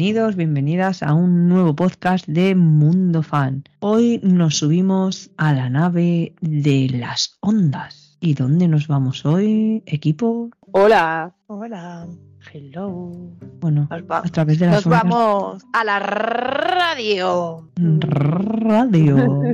Bienvenidos, bienvenidas a un nuevo podcast de Mundo Fan. Hoy nos subimos a la nave de las ondas. ¿Y dónde nos vamos hoy, equipo? Hola. Hola. Hello. Bueno, a través de las nos ondas. vamos a la radio. Radio.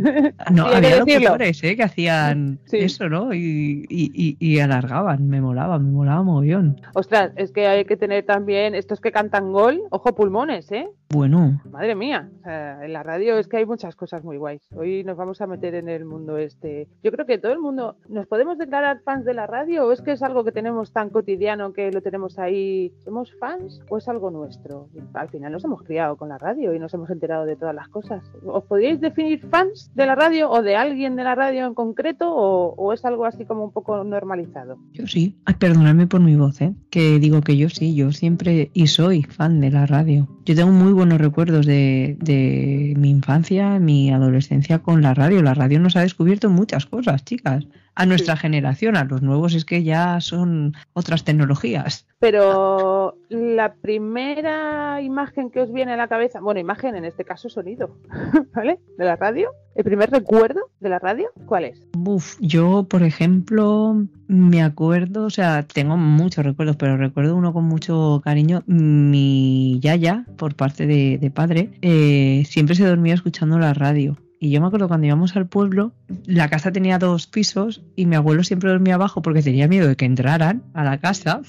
No, Sí, había locutores ¿eh? que hacían Sí. eso, ¿no? Y, y- y- y alargaban, me molaba, me molaba mogollón. Ostras, es que hay que tener también estos que cantan gol, ojo pulmones, ¿eh? Bueno, Madre mía. O sea, en la radio es que hay muchas cosas muy guays. Hoy nos vamos a meter en el mundo este. Yo creo que todo el mundo, ¿nos podemos declarar fans de la radio o es que es algo que tenemos tan cotidiano que lo tenemos ahí? ¿Somos fans o es algo nuestro? Al final nos hemos criado con la radio y nos hemos enterado de todas las cosas. ¿Os podríais definir fans de la radio o de alguien de la radio en concreto o, o es algo así como un poco normalizado? yo sí. Ay, perdonadme por mi voz, ¿eh? Que digo que yo sí, yo siempre y soy fan de la radio. Yo tengo muy buenos recuerdos de, de mi infancia, mi adolescencia con la radio. La radio nos ha descubierto muchas cosas, chicas. A nuestra generación, a los nuevos es que ya son otras tecnologías. Pero la primera imagen que os viene a la cabeza, bueno, imagen en este caso sonido, ¿vale? De la radio. El primer recuerdo de la radio, ¿cuál es? Uf, yo, por ejemplo, me acuerdo, o sea, tengo muchos recuerdos, pero recuerdo uno con mucho cariño. Mi yaya, por parte de, de padre, eh, siempre se dormía escuchando la radio. Y yo me acuerdo cuando íbamos al pueblo, la casa tenía dos pisos y mi abuelo siempre dormía abajo porque tenía miedo de que entraran a la casa,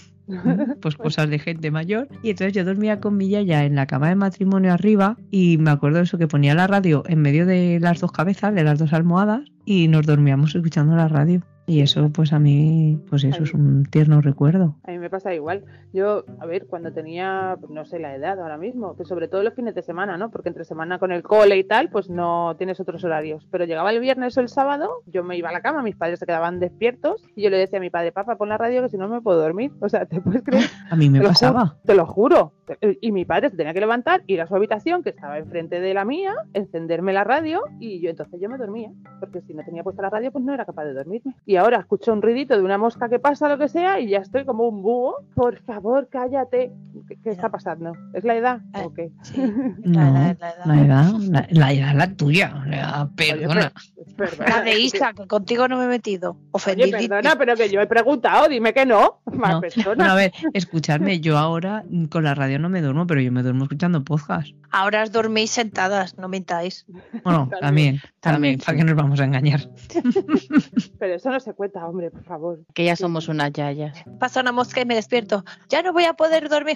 pues cosas de gente mayor. Y entonces yo dormía con mi yaya en la cama de matrimonio arriba y me acuerdo de eso que ponía la radio en medio de las dos cabezas, de las dos almohadas y nos dormíamos escuchando la radio. Y eso pues a mí, pues eso es un tierno recuerdo. A mí me pasa igual. Yo, a ver, cuando tenía, no sé la edad ahora mismo, que sobre todo los fines de semana, ¿no? Porque entre semana con el cole y tal, pues no tienes otros horarios. Pero llegaba el viernes o el sábado, yo me iba a la cama, mis padres se quedaban despiertos y yo le decía a mi padre, papá, pon la radio que si no me puedo dormir. O sea, ¿te puedes creer? A mí me Te lo pasaba. juro, te lo juro. Y mi padre se tenía que levantar, ir a su habitación, que estaba enfrente de la mía, encenderme la radio y yo entonces yo me dormía. Porque si no tenía puesta la radio, pues no era capaz de dormirme. Y ahora escucho un ruidito de una mosca que pasa, lo que sea, y ya estoy como un búho. Por favor, cállate. ¿Qué, qué está pasando? ¿Es la edad? Eh, ¿O qué? Sí, No, la, la- la- La edad, la, la edad es la tuya. sea, perdona. Oye, per- perdona, la de que- Isa, que contigo no me he metido. Ofendidísima. perdona, pero que yo he preguntado, dime que no. Más No. persona. Bueno, a ver, escuchadme, yo ahora con la radio no me duermo, pero yo me duermo escuchando podcast. Ahora os dormís sentadas, no mintáis. Bueno, También. también, también, ¿para qué nos vamos a engañar? Pero eso no se cuenta, hombre, por favor. Que ya somos unas yayas. Pasa una mosca y me despierto. Ya no voy a poder dormir.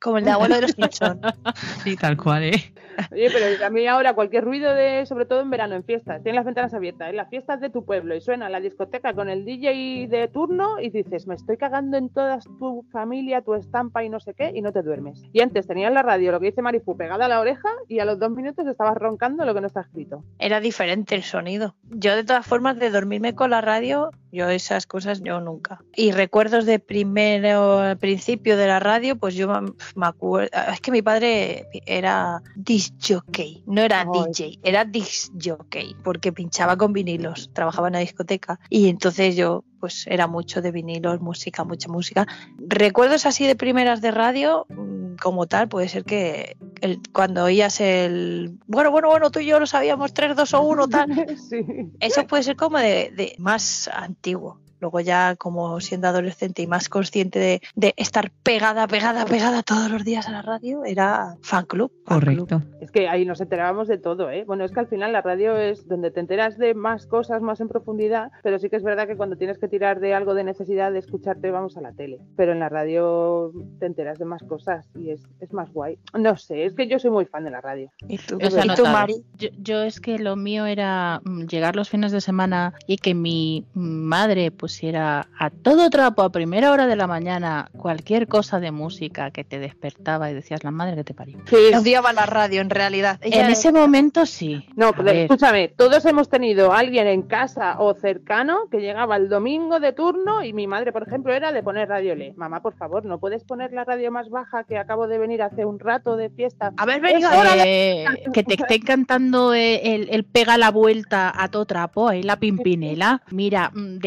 Como el de abuelo de los Simpson. Sí, tal cual, ¿eh? Oye, pero a mí ahora cualquier ruido de, sobre todo en verano, en fiestas, tienes las ventanas abiertas, en las fiestas de tu pueblo y suena la discoteca con el DJ de turno y dices, me estoy cagando en toda tu familia, tu estampa y no sé qué, y no te duermes. Y antes tenías la radio, lo que dice Marifu, pegada a la oreja y a los dos minutos estabas roncando lo que no está escrito. Era diferente el sonido. Yo, de todas formas, de dormirme con la radio, yo esas cosas, yo nunca. Y recuerdos de primero, al principio de la radio, pues yo me- acuerdo. Es que mi padre era disc jockey, no era. DJ, era disc jockey, porque pinchaba con vinilos, trabajaba en la discoteca. Y entonces yo, pues era mucho de vinilos, música, mucha música. Recuerdos así de primeras de radio, mm, como tal, puede ser que el- cuando oías el. Bueno, bueno, bueno, tú y yo lo sabíamos, 3, 2 o 1, tal. sí. Eso puede ser como de, de más antiguo. Luego ya como siendo adolescente y más consciente de, de estar pegada, pegada, pegada todos los días a la radio, era fan club. fan club. Correcto. Es que ahí nos enterábamos de todo, ¿eh? Bueno, es que al final la radio es donde te enteras de más cosas, más en profundidad, pero sí que es verdad que cuando tienes que tirar de algo de necesidad de escucharte, vamos a la tele. Pero en la radio te enteras de más cosas y es, es más guay. No sé, es que yo soy muy fan de la radio. ¿Y tú, Yo se ha ¿Y tú, notado. Mari? Yo, yo es que lo mío era mm, llegar los fines de semana y que mi madre pues pusiera a todo trapo a primera hora de la mañana cualquier cosa de música que te despertaba y decías la madre que te parió. Sí, Odiaba la radio en realidad. Ella En ese momento sí. No, A pero ver, escúchame, todos hemos tenido a alguien en casa o cercano que llegaba el domingo de turno y mi madre, por ejemplo, era de poner radio Le. Mamá, por favor, ¿no puedes poner la radio más baja que acabo de venir hace un rato de fiesta? Haber venido Eso, ahora eh, que te estén cantando eh, el, el pega la vuelta a todo trapo, ahí la pimpinela. Mira, mm,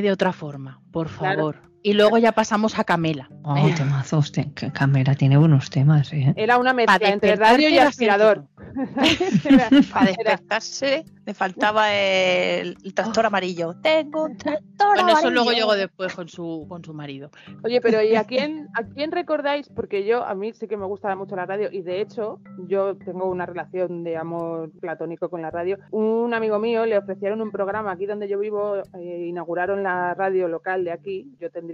de otra forma, por Claro. Y luego ya pasamos a Camela. Oh, Eh, temazos. Camera tiene buenos temas, ¿eh? Era una mezcla entre radio y aspirador. Para despertarse me faltaba el, el tractor amarillo. Tengo un tractor Bueno, eso amarillo. luego llegó después con su, con su marido. Oye, pero ¿y a quién, a quién recordáis? Porque yo, a mí sí que me gusta mucho la radio y de hecho yo tengo una relación de amor platónico con la radio. Un amigo mío le ofrecieron un programa aquí donde yo vivo, eh, inauguraron la radio local de aquí, yo tendría,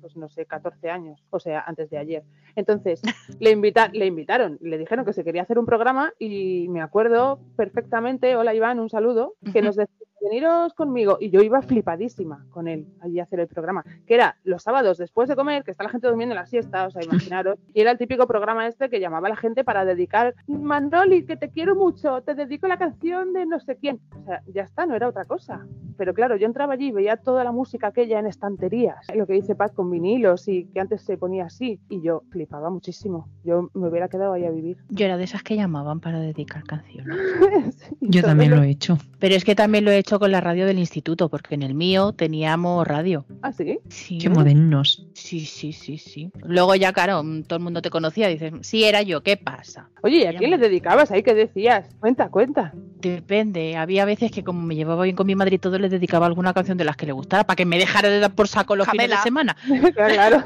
pues no sé, 14 años, o sea, antes de ayer. Entonces, le, invita le invitaron, le dijeron que se quería hacer un programa y me acuerdo perfectamente, hola Iván, un saludo, que nos decía, veniros conmigo y yo iba flipadísima con él allí a hacer el programa, que era los sábados después de comer, que está la gente durmiendo la siesta, o sea, imaginaros, y era el típico programa este que llamaba a la gente para dedicar, Manoli, que te quiero mucho, te dedico la canción de no sé quién, o sea, ya está, no era otra cosa, pero claro, yo entraba allí y veía toda la música aquella en estanterías, lo que dice Paz con vinilos y que antes se ponía así, y yo flipaba muchísimo, yo me hubiera quedado ahí a vivir. Yo era de esas que llamaban para dedicar canciones. Yo también lo he hecho. Pero es que también lo he hecho con la radio del instituto, porque en el mío teníamos radio. ¿Ah, sí? Sí, Qué modernos. sí, sí, sí, sí. Luego ya, claro, mm, todo el mundo te conocía. Dices, sí, era yo, ¿qué pasa? Oye, ¿y a quién le dedicabas ahí? ¿Qué decías? Cuenta, cuenta. Depende. Había veces que como me llevaba bien con mi madre y todo, le dedicaba alguna canción de las que le gustara para que me dejara de dar por saco los fines de semana. claro.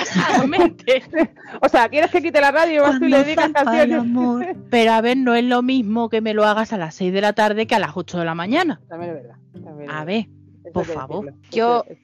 Exactamente. O sea, ¿quieres que quite la radio y vas tú y le dedicas canciones? Pero a ver, no es lo mismo que me lo hagas a las 6 de la tarde que a las 8 de la mañana. También es verdad. también es A ver, por favor. decirlo, Yo- es.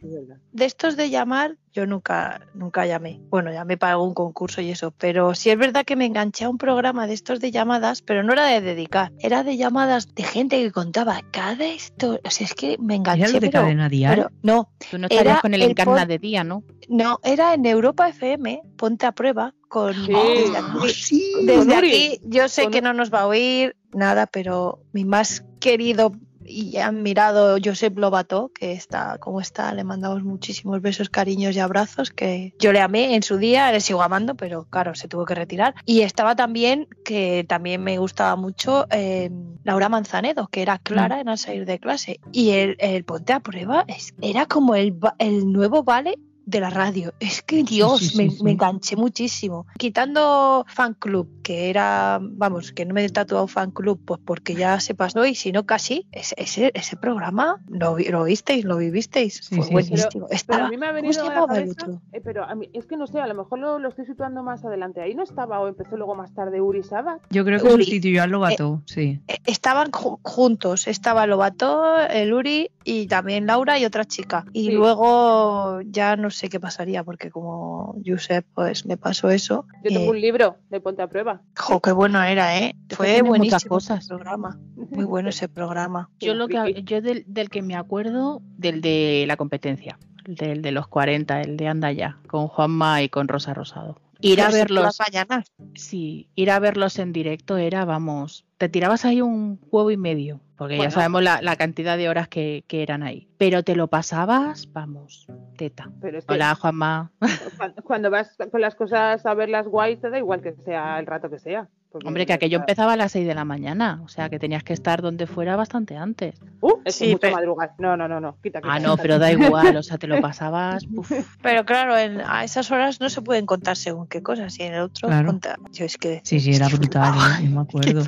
De estos de llamar, yo nunca, nunca llamé. Bueno, llamé para algún concurso y eso. Pero sí es verdad que me enganché a un programa de estos de llamadas, pero no era de dedicar. Era de llamadas de gente que contaba cada historia. O sea, es que me enganché. ¿Era de pero- cadena diaria? pero no, tú no estarías Era con el el encarna de día, ¿no? no, era en Europa FM, ponte a prueba con Sí. desde Ah, aquí. sí. Desde Con Uri. aquí, yo sé Con que no nos va a oír nada, pero mi más querido y admirado Josep Lobato, que está como está, le mandamos muchísimos besos, cariños y abrazos, que yo le amé en su día, le sigo amando, pero claro, se tuvo que retirar. Y estaba también, que también me gustaba mucho, eh, Laura Manzanedo, que era Clara en al salir de clase. Y el, el Ponte a Prueba era como el, el nuevo vale de la radio. Es que Dios, sí, sí, me, sí. me enganché muchísimo. Quitando fan club, que era, vamos, que no me he tatuado fan club, pues porque ya se pasó y si no casi, ese, ese, ese programa lo, vi- lo visteis, lo vivisteis. Sí, Fue buenísimo. Pero Estaba, a mí me ha ¿cómo venido a la cabeza, otro? eh, pero a mí, es que no sé, a lo mejor lo, lo estoy situando más adelante. Ahí no estaba o empezó luego más tarde Uri Sabat. Yo creo que Uri. sustituyó al Lobato, sí. Eh, Estaban ju- juntos, estaba Lobato, el Uri y también Laura y otra chica. Y Sí. luego ya no sé qué pasaría, porque como Josep pues le pasó eso. Yo tengo eh, un libro de Ponte a Prueba. Jo, qué bueno era, ¿eh? Fue buenísimo muchas cosas. ese programa. Muy bueno ese programa. Yo lo que yo del, del que me acuerdo del de la competencia, del de los 40, el de Anda ya, con Juanma y con Rosa Rosado. Ir a verlos, mañanas. sí, ir a verlos en directo era, vamos, te tirabas ahí un huevo y medio, porque Bueno. ya sabemos la, la cantidad de horas que, que eran ahí. Pero te lo pasabas, vamos, teta. Pero es que Hola, Juanma. cuando, cuando vas con las cosas a verlas guay, te da igual que sea el rato que sea. Hombre, que aquello empezaba a las 6 de la mañana, o sea que tenías que estar donde fuera bastante antes. Uh, es Sí, mucho pero- madrugar. No, no, no, no. Quita, quita, Ah, no, quita. pero da igual, o sea, te lo pasabas. uf. Pero claro, en- a esas horas no se pueden contar según qué cosas. Y en el otro, Claro. yo es que. Sí, sí, era brutal, ¿eh? Yo me acuerdo.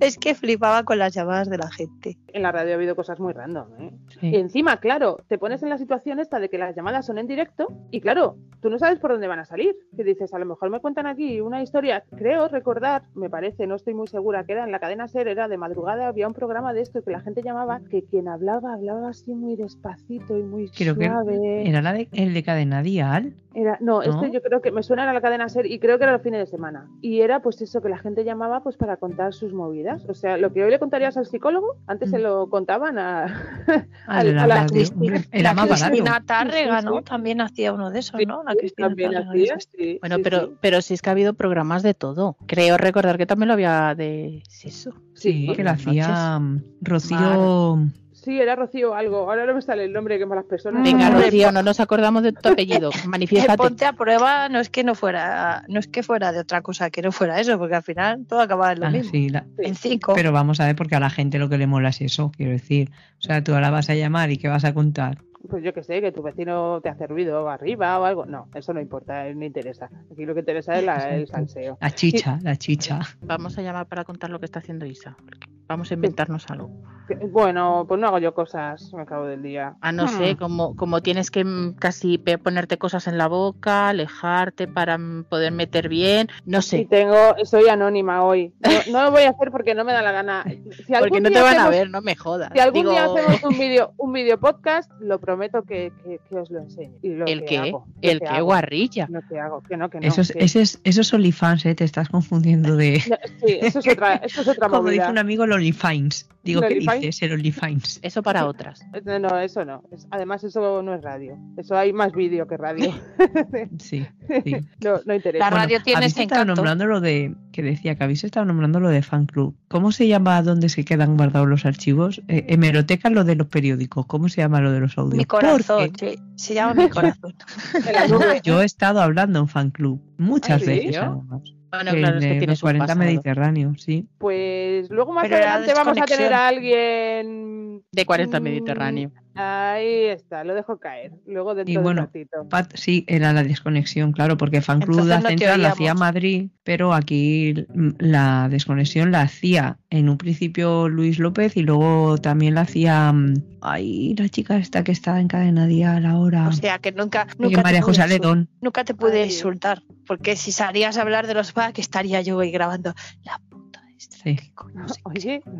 Es que flipaba con las llamadas de la gente. En la radio ha habido cosas muy random, ¿eh? Sí. Y encima, claro, te pones en la situación esta de que las llamadas son en directo y claro, tú no sabes por dónde van a salir. Que dices, a lo mejor me cuentan aquí una historia, creo recordar me parece, no estoy muy segura, que era en la cadena SER, era de madrugada, había un programa de esto que la gente llamaba, que quien hablaba, hablaba así muy despacito y muy Creo que era la de, el de cadena dial. Era, no, ¿No? este yo creo que me suena a la cadena SER y creo que era los fines de semana. Y era pues eso, que la gente llamaba pues para contar sus movidas. O sea, lo que hoy le contarías al psicólogo, antes se Mm. lo contaban a, la a la radio. Cristina. Era más. Cristina Tárrega, ¿no? sí. También hacía uno de esos, Sí, ¿no? La Cristina también Tárrega, hacía, esas. sí, Bueno, sí, pero, sí. pero sí es que ha habido programas de todo. Creo recordar que también lo había de Sisu. Sí, que las hacía mm, Rocío. Sí, era Rocío algo. Ahora no me sale el nombre, que malas personas. Venga, Rocío, no nos acordamos de tu apellido. El Manifiéstate. ponte a prueba no es que no fuera, no es que fuera de otra cosa, que no fuera eso, porque al final todo acaba en lo Ah, mismo. sí, la- En cinco. Pero vamos a ver, porque a la gente lo que le mola es eso, quiero decir. O sea, tú ahora vas a llamar y ¿qué vas a contar? Pues yo que sé, que tu vecino te hace ruido arriba o algo. No, eso no importa, eh, no interesa. Aquí lo que interesa es la- el salseo. La chicha, la chicha. Vamos a llamar para contar lo que está haciendo Isa. Vamos a inventarnos algo. Bueno, pues no hago yo cosas al cabo del día. Ah, no sé, como, como tienes que mm, casi ponerte cosas en la boca, alejarte para mm, poder meter bien. No Y sé. tengo, soy anónima hoy. No, no lo voy a hacer porque no me da la gana. Si algún Porque no te día van a hacemos- ver, no me jodas. Si algún Digo, día hacemos un vídeo un video podcast, lo prometo que, que- que os lo enseño. Y lo ¿El que qué? hago, ¿El que qué? hago, Guarrilla. Lo que hago, que no, que no. Esos, que- ese es- esos OnlyFans, ¿eh? te estás confundiendo de. No, Sí, eso es otra, eso es otra Como movida. dice un amigo, el OnlyFans. Digo, ¿El ¿qué dices? El OnlyFans. Eso para otras. No, no, eso no. Además, eso no es radio. Eso hay más vídeo que radio. Sí, sí. no, no interesa. La radio tiene habéis ese estado encanto. nombrando lo de. Que decía que habéis estado nombrando lo de fan club. ¿Cómo se llama donde se quedan guardados los archivos? Eh, hemeroteca lo de los periódicos. ¿Cómo se llama lo de los audios? Mi corazón, sí, se llama mi corazón. Yo he estado hablando en fan club muchas ¿Ah, sí? veces. ¿Yo? además. Bueno, En claro, es que el tienes un 40 pasado. Mediterráneo, sí. Pues luego más Pero adelante vamos a tener a alguien. De 40 mm, Mediterráneo. Ahí está, lo dejo caer. Luego dentro Y de un ratito. Pat- sí, era la desconexión, claro, porque Fan Club Entonces la no te Central la hacía. Madrid, pero aquí la desconexión la hacía en un principio Luis López y luego también la hacía mm, ay, la chica esta que está en cadena dial ahora. O sea que nunca, nunca, te, María pude José Aledón. nunca te pude Ay. insultar. Porque si salías a hablar de los back, estaría yo ahí grabando. La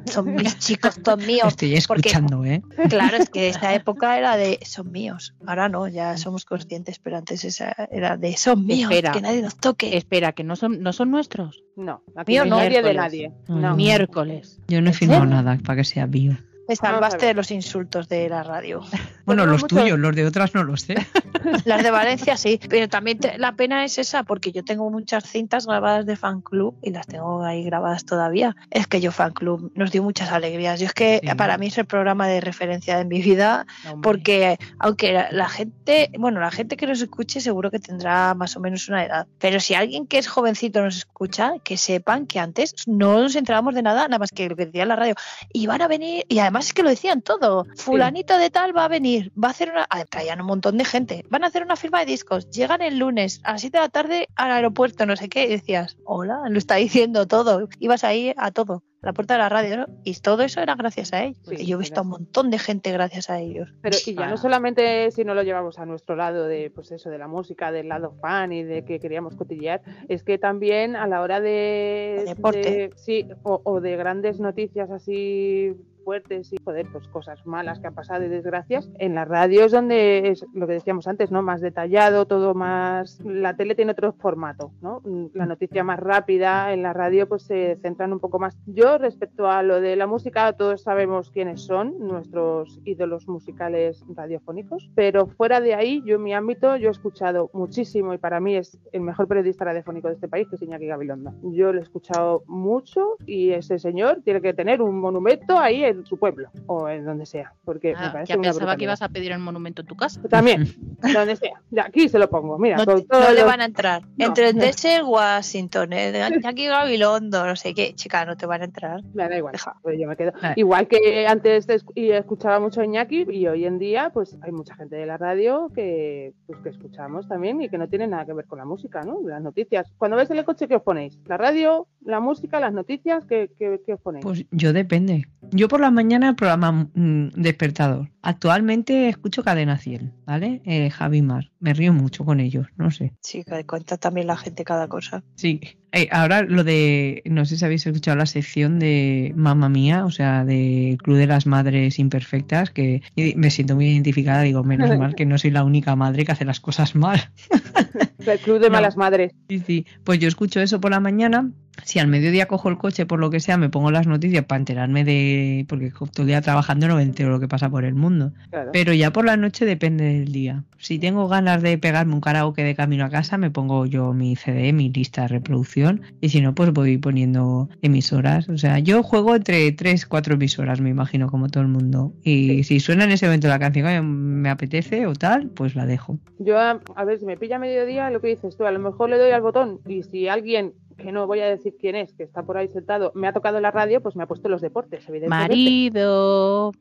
Son mis chicos, son míos. Estoy porque- escuchando, ¿eh? Claro, es que esa época era de son míos. Ahora no, ya somos conscientes, pero antes esa era de son míos, Espera. que nadie nos toque. Espera, que no son, no son nuestros. no, aquí Mío no nadie de Miércoles. nadie. No. Miércoles. Yo no he ¿En firmado nada para que sea bio. A salvaste de los insultos de la radio. Bueno, los tuyos, los de otras no los sé. Las de Valencia sí, pero también te- la pena es esa, porque yo tengo muchas cintas grabadas de fan club y las tengo ahí grabadas todavía. Es que yo fan club nos dio muchas alegrías. Yo es que Sí. para mí es el programa de referencia de mi vida, porque aunque la- la gente, bueno, la gente que nos escuche seguro que tendrá más o menos una edad, pero si alguien que es jovencito nos escucha, que sepan que antes no nos enterábamos de nada, nada más que lo que decía la radio, y van a venir, y además es que lo decían todo, fulanito de tal va a venir, va a hacer una, ah, traían un montón de gente, van a hacer una firma de discos, llegan el lunes a las 7 de la tarde al aeropuerto, no sé qué, y decías, hola, lo está diciendo todo, ibas ahí a todo, a la puerta de la radio, ¿no? y todo eso era gracias a ellos, Sí, yo he visto a un montón de gente gracias a ellos. Pero y ya Ah. no solamente si no lo llevamos a nuestro lado de pues eso de la música, del lado fan y de que queríamos cotillear, es que también a la hora de, De deporte. de- sí, o, o de grandes noticias así fuertes y joder, pues cosas malas que han pasado y desgracias, en la radio es donde es lo que decíamos antes, ¿no? Más detallado, todo más la tele tiene otro formato, ¿no? La noticia más rápida, en la radio pues se centran un poco más. Yo respecto a lo de la música, todos sabemos quiénes son nuestros ídolos musicales radiofónicos, pero fuera de ahí, yo en mi ámbito, yo he escuchado muchísimo y para mí es el mejor periodista radiofónico de este país, que es Iñaki Gabilondo. Yo lo he escuchado mucho y ese señor tiene que tener un monumento ahí en su pueblo o en donde sea, porque me Ah, parece ya una pensaba que ibas a pedir el monumento en tu casa. También, donde sea. De aquí se lo pongo, mira, No, con le van a entrar. No. Entre el Desert Washington, el de Jackie Gabilondo, no sé qué, chica, no te van a entrar. Me da igual, pues yo me quedo. Igual que antes y escuchaba mucho a Iñaki y hoy en día pues hay mucha gente de la radio que pues que escuchamos también y que no tiene nada que ver con la música, ¿no? Las noticias. Cuando en el coche, ¿qué os ponéis? ¿La radio la música, las noticias, ¿qué, qué, qué os ponéis? Pues yo depende. Yo por la mañana el programa mm, Despertador. Actualmente escucho Cadena 100, ¿vale? Eh, Javi Mar. Me río mucho con ellos, no sé. Sí, que cuenta también la gente cada cosa. Sí. Eh, ahora lo de, no sé si habéis escuchado la sección de Mamma Mía, o sea, de Club de las Madres Imperfectas, que me siento muy identificada, digo, menos mal que no soy la única madre que hace las cosas mal. El club de No. malas madres. Sí, sí. Pues yo escucho eso por la mañana. Si al mediodía cojo el coche, por lo que sea, me pongo las noticias para enterarme de. Porque todo el día trabajando no me entero lo que pasa por el mundo. Claro. Pero ya por la noche depende del día. Si tengo ganas de pegarme un karaoke de camino a casa, me pongo yo mi CD, mi lista de reproducción. Y si no, pues voy poniendo emisoras. O sea, yo juego entre 3, 4 emisoras, me imagino, como todo el mundo. Y si suena en ese momento la canción que me apetece o tal, pues la dejo. Yo, a, a ver, si me pilla a mediodía, lo que dices tú, a lo mejor le doy al botón y si alguien, que no voy a decir quién es, que está por ahí sentado, me ha tocado la radio, pues me ha puesto los deportes, evidentemente. Marido.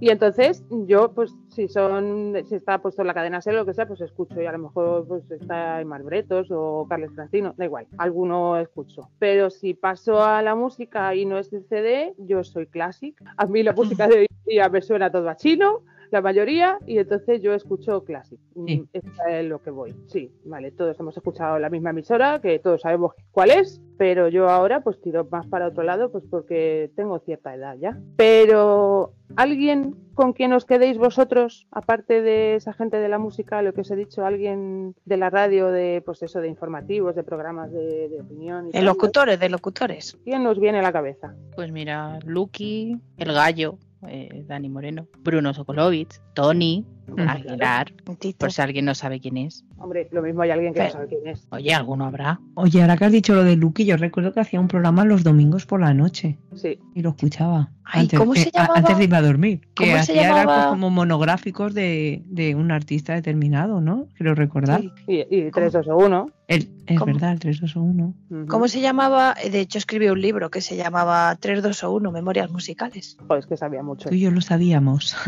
Y entonces yo, pues si son, si está puesto en la cadena SER lo que sea, pues escucho y a lo mejor pues está Aymar Bretos o Carles Francino, da igual, alguno escucho. Pero si paso a la música y no es de CD, yo soy classic. A mí la música de hoy día me suena todo a chino, la mayoría, y entonces yo escucho classic. Sí. Mm, es lo que voy. Sí, vale, todos hemos escuchado la misma emisora, que todos sabemos cuál es, pero yo ahora pues tiro más para otro lado, pues porque tengo cierta edad ya. Pero alguien con quien os quedéis vosotros, aparte de esa gente de la música, lo que os he dicho, alguien de la radio, de pues eso, de informativos, de programas de, de opinión. y De tal, locutores, de locutores. ¿Quién nos viene a la cabeza? Pues mira, Lucky, el gallo, eh, Dani Moreno, Bruno Sokolovich, Tony. Aguilar, por si alguien no sabe quién es. Hombre, lo mismo hay alguien que no sabe quién es. Oye, alguno habrá. Oye, ahora que has dicho lo de Lucky, yo recuerdo que hacía un programa los domingos por la noche Sí, y lo escuchaba. Ay, antes, ¿cómo se a- llamaba? antes de ir a dormir. Que ¿Cómo se hacía era, pues, llamaba? como monográficos de, de un artista determinado, ¿no? Quiero recordar. Sí. y, y 3, 2 o 1. El, es ¿Cómo? verdad, el 321. ¿Cómo se llamaba? De hecho, escribí un libro que se llamaba 3, 2 o 1, Memorias Musicales. Joder, es que sabía mucho. Tú y yo lo sabíamos.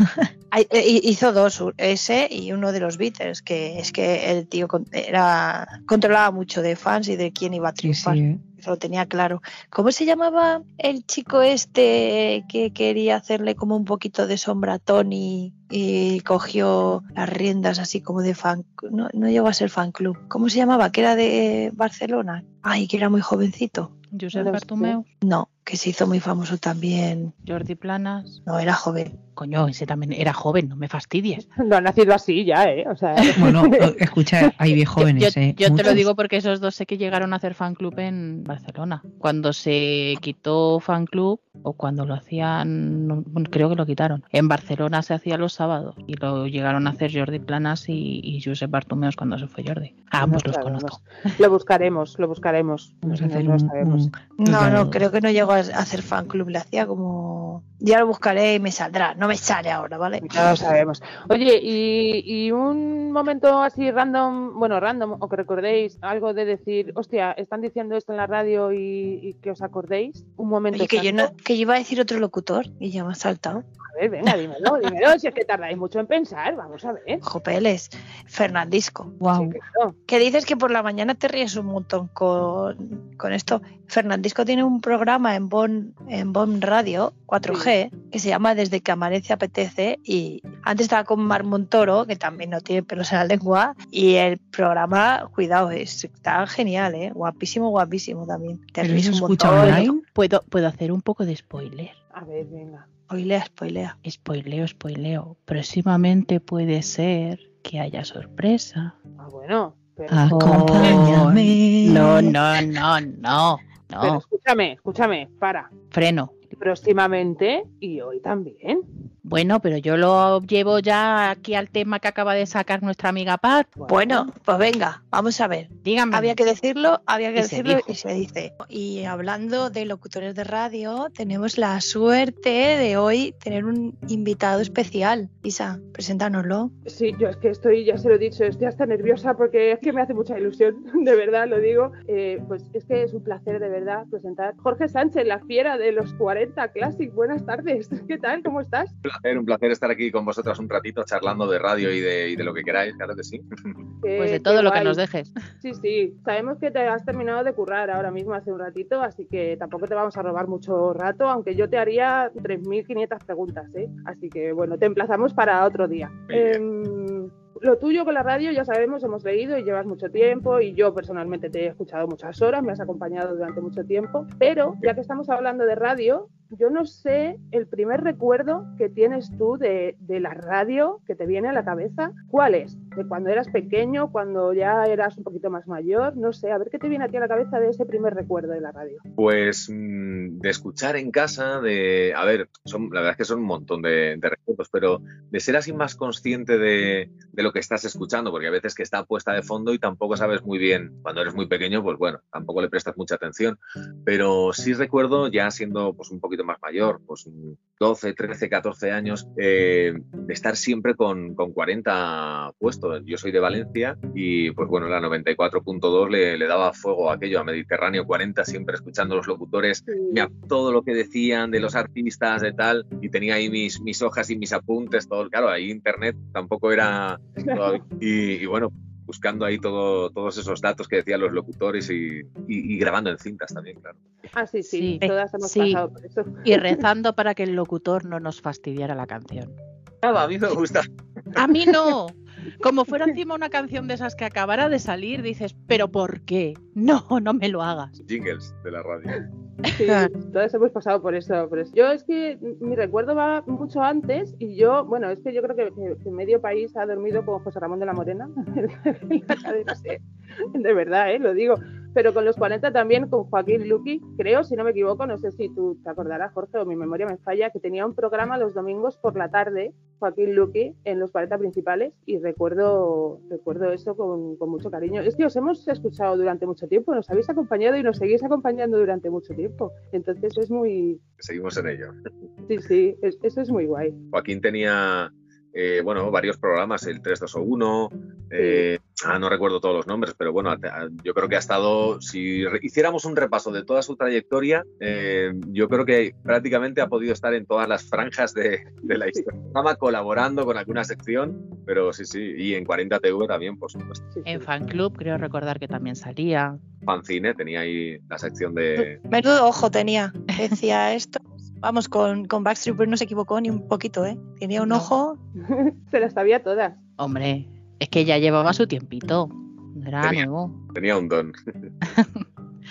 Eh, hi- Hizo dos, ese y uno de los Beatles, que es que el tío con- era controlaba mucho de fans y de quién iba a Sí, sí. triunfar. ¿eh? Eso lo tenía claro. ¿Cómo se llamaba el chico este que quería hacerle como un poquito de sombra a Tony y cogió las riendas así como de fan? No, no llegó a ser fan club. ¿Cómo se llamaba? Que era de Barcelona. Ay, que era muy jovencito. Josep. Bartomeu, No, que se hizo muy famoso también. Jordi Planas. No, era joven. Coño, ese también era joven, no me fastidies. No ha nacido así ya, ¿eh? O sea, Bueno, o- escucha, hay bien Yo- jóvenes, yo, ¿eh? yo te lo digo porque esos dos sé que llegaron a hacer fan club en Barcelona. Cuando se quitó fan club, o cuando lo hacían, no- bueno, creo que lo quitaron. En Barcelona se hacía los sábados y lo llegaron a hacer Jordi Planas y, y Josep Bartomeus cuando se fue Jordi. Ah, No pues los sabemos. conozco. lo buscaremos, lo buscaremos. Vamos a No, hacer no un, sabemos. un- No, Claro. no, creo que no llegó a hacer fan club. Le hacía como. Ya lo buscaré y me saldrá. No me sale ahora, ¿vale? No lo sabemos. Oye, y, y un momento así random, bueno, random, o que recordéis algo de decir, hostia, están diciendo esto en la radio y, y que os acordéis. Un momento. Oye, que yo, no, que yo iba a decir otro locutor y ya me ha saltado. A ver, venga, dímelo, dímelo, si es que tardáis mucho en pensar, vamos a ver. Jopeles, Fernandisco. Sí, claro. Que dices que por la mañana te ríes un montón con, con esto. Fernandisco tiene un programa en Bon, en Bon Radio 4G que se llama Desde que amanece apetece y antes estaba con Mar Montoro, que también no tiene pelos en la lengua, y el programa, cuidado, es, está genial, ¿eh? guapísimo, guapísimo también. Te ¿Pero eso escucha montón. online? Puedo, puedo hacer un poco de spoiler. A ver, venga. Spoilea, spoilea. Spoileo, spoileo. Próximamente puede ser que haya sorpresa. Ah, bueno, pero, Ah, Acompáñame. No, no, no, no. Pero escúchame, escúchame, para. freno. Próximamente y hoy también. Bueno, pero yo lo llevo ya aquí al tema que acaba de sacar nuestra amiga Pat. Bueno, pues venga, vamos a ver. Dígame. Había que decirlo, había que Y decirlo y se dice. Y hablando de locutores de radio, tenemos la suerte de hoy tener un invitado especial. Isa, preséntanoslo. Sí, yo es que estoy, ya se lo he dicho, estoy hasta nerviosa porque es que me hace mucha ilusión, de verdad lo digo. Eh, pues es que es un placer de verdad presentar Jorge Sánchez, la fiera de los 40 Classic. Buenas tardes, ¿qué tal? ¿Cómo estás? Placer, un placer estar aquí con vosotras un ratito charlando de radio y de, y de lo que queráis, claro que sí. Pues de todo lo que nos dejes. Sí, sí. Sabemos que te has terminado de currar ahora mismo hace un ratito, así que tampoco te vamos a robar mucho rato, aunque yo te haría 3.500 preguntas, ¿eh? Así que bueno, te emplazamos para otro día. Em, lo tuyo con la radio ya sabemos, hemos leído y llevas mucho tiempo y yo personalmente te he escuchado muchas horas, me has acompañado durante mucho tiempo, pero ya que estamos hablando de radio, yo no sé el primer recuerdo que tienes tú de, de, la radio que te viene a la cabeza. ¿Cuál es? ¿De cuando eras pequeño, cuando ya eras un poquito más mayor? No sé, a ver qué te viene a ti a la cabeza de ese primer recuerdo de la radio. Pues mmm, de escuchar en casa, de. A ver, son, la verdad es que son un montón de, de recuerdos, pero de ser así más consciente de, de, lo que estás escuchando, porque a veces que está puesta de fondo y tampoco sabes muy bien. Cuando eres muy pequeño, pues bueno, tampoco le prestas mucha atención. Pero sí recuerdo, ya siendo pues un poquito más mayor, pues 12, 13, 14 años, eh, de estar siempre con, con, 40 puestos. Yo soy de Valencia y pues bueno, la 94.2 le, le, daba fuego a aquello, a Mediterráneo 40, siempre escuchando los locutores, todo lo que decían de los artistas, de tal, y tenía ahí mis, mis hojas y mis apuntes, todo, claro, ahí internet tampoco era... y, y bueno, buscando ahí todo, todos esos datos que decían los locutores y, y, y, grabando en cintas también, claro. Ah, sí, sí, sí. todas hemos sí. pasado por eso. Y rezando para que el locutor no nos fastidiara la canción. Nada, a mí me gusta. A mí no. Como fuera encima una canción de esas que acabara de salir, dices, ¿pero por qué? No, no me lo hagas. Jingles de la radio. Sí, todos hemos pasado por eso, por eso, Yo es que mi recuerdo va mucho antes y yo, bueno, es que yo creo que, que, que medio país ha dormido con José Ramón de la Morena. de verdad, ¿eh? lo digo. Pero con los 40 también con Joaquín Luqui, creo, si no me equivoco, no sé si tú te acordarás, Jorge, o mi memoria me falla, que tenía un programa los domingos por la tarde, Joaquín Luqui, en los 40 principales, y recuerdo, recuerdo eso con, con mucho cariño. Es que os hemos escuchado durante mucho tiempo, nos habéis acompañado y nos seguís acompañando durante mucho tiempo. Entonces es muy... Seguimos en ello. Sí, sí, es, eso es muy guay. Joaquín tenía eh, bueno, varios programas, el 321, eh, ah, no recuerdo todos los nombres, pero bueno, yo creo que ha estado, si hiciéramos un repaso de toda su trayectoria, eh, yo creo que prácticamente ha podido estar en todas las franjas de, de la historia. Estaba colaborando con alguna sección, pero sí, sí, y en 40 TV también, por supuesto. En Fan Club creo recordar que también salía. Fancine tenía ahí la sección de... Menudo ojo tenía, decía esto vamos, con, con Backstreet Boys no se equivocó ni un poquito, ¿eh? Tenía un no. ojo. se las sabía todas. Hombre, es que ya llevaba su tiempito. Era tenía, nuevo. Tenía un don.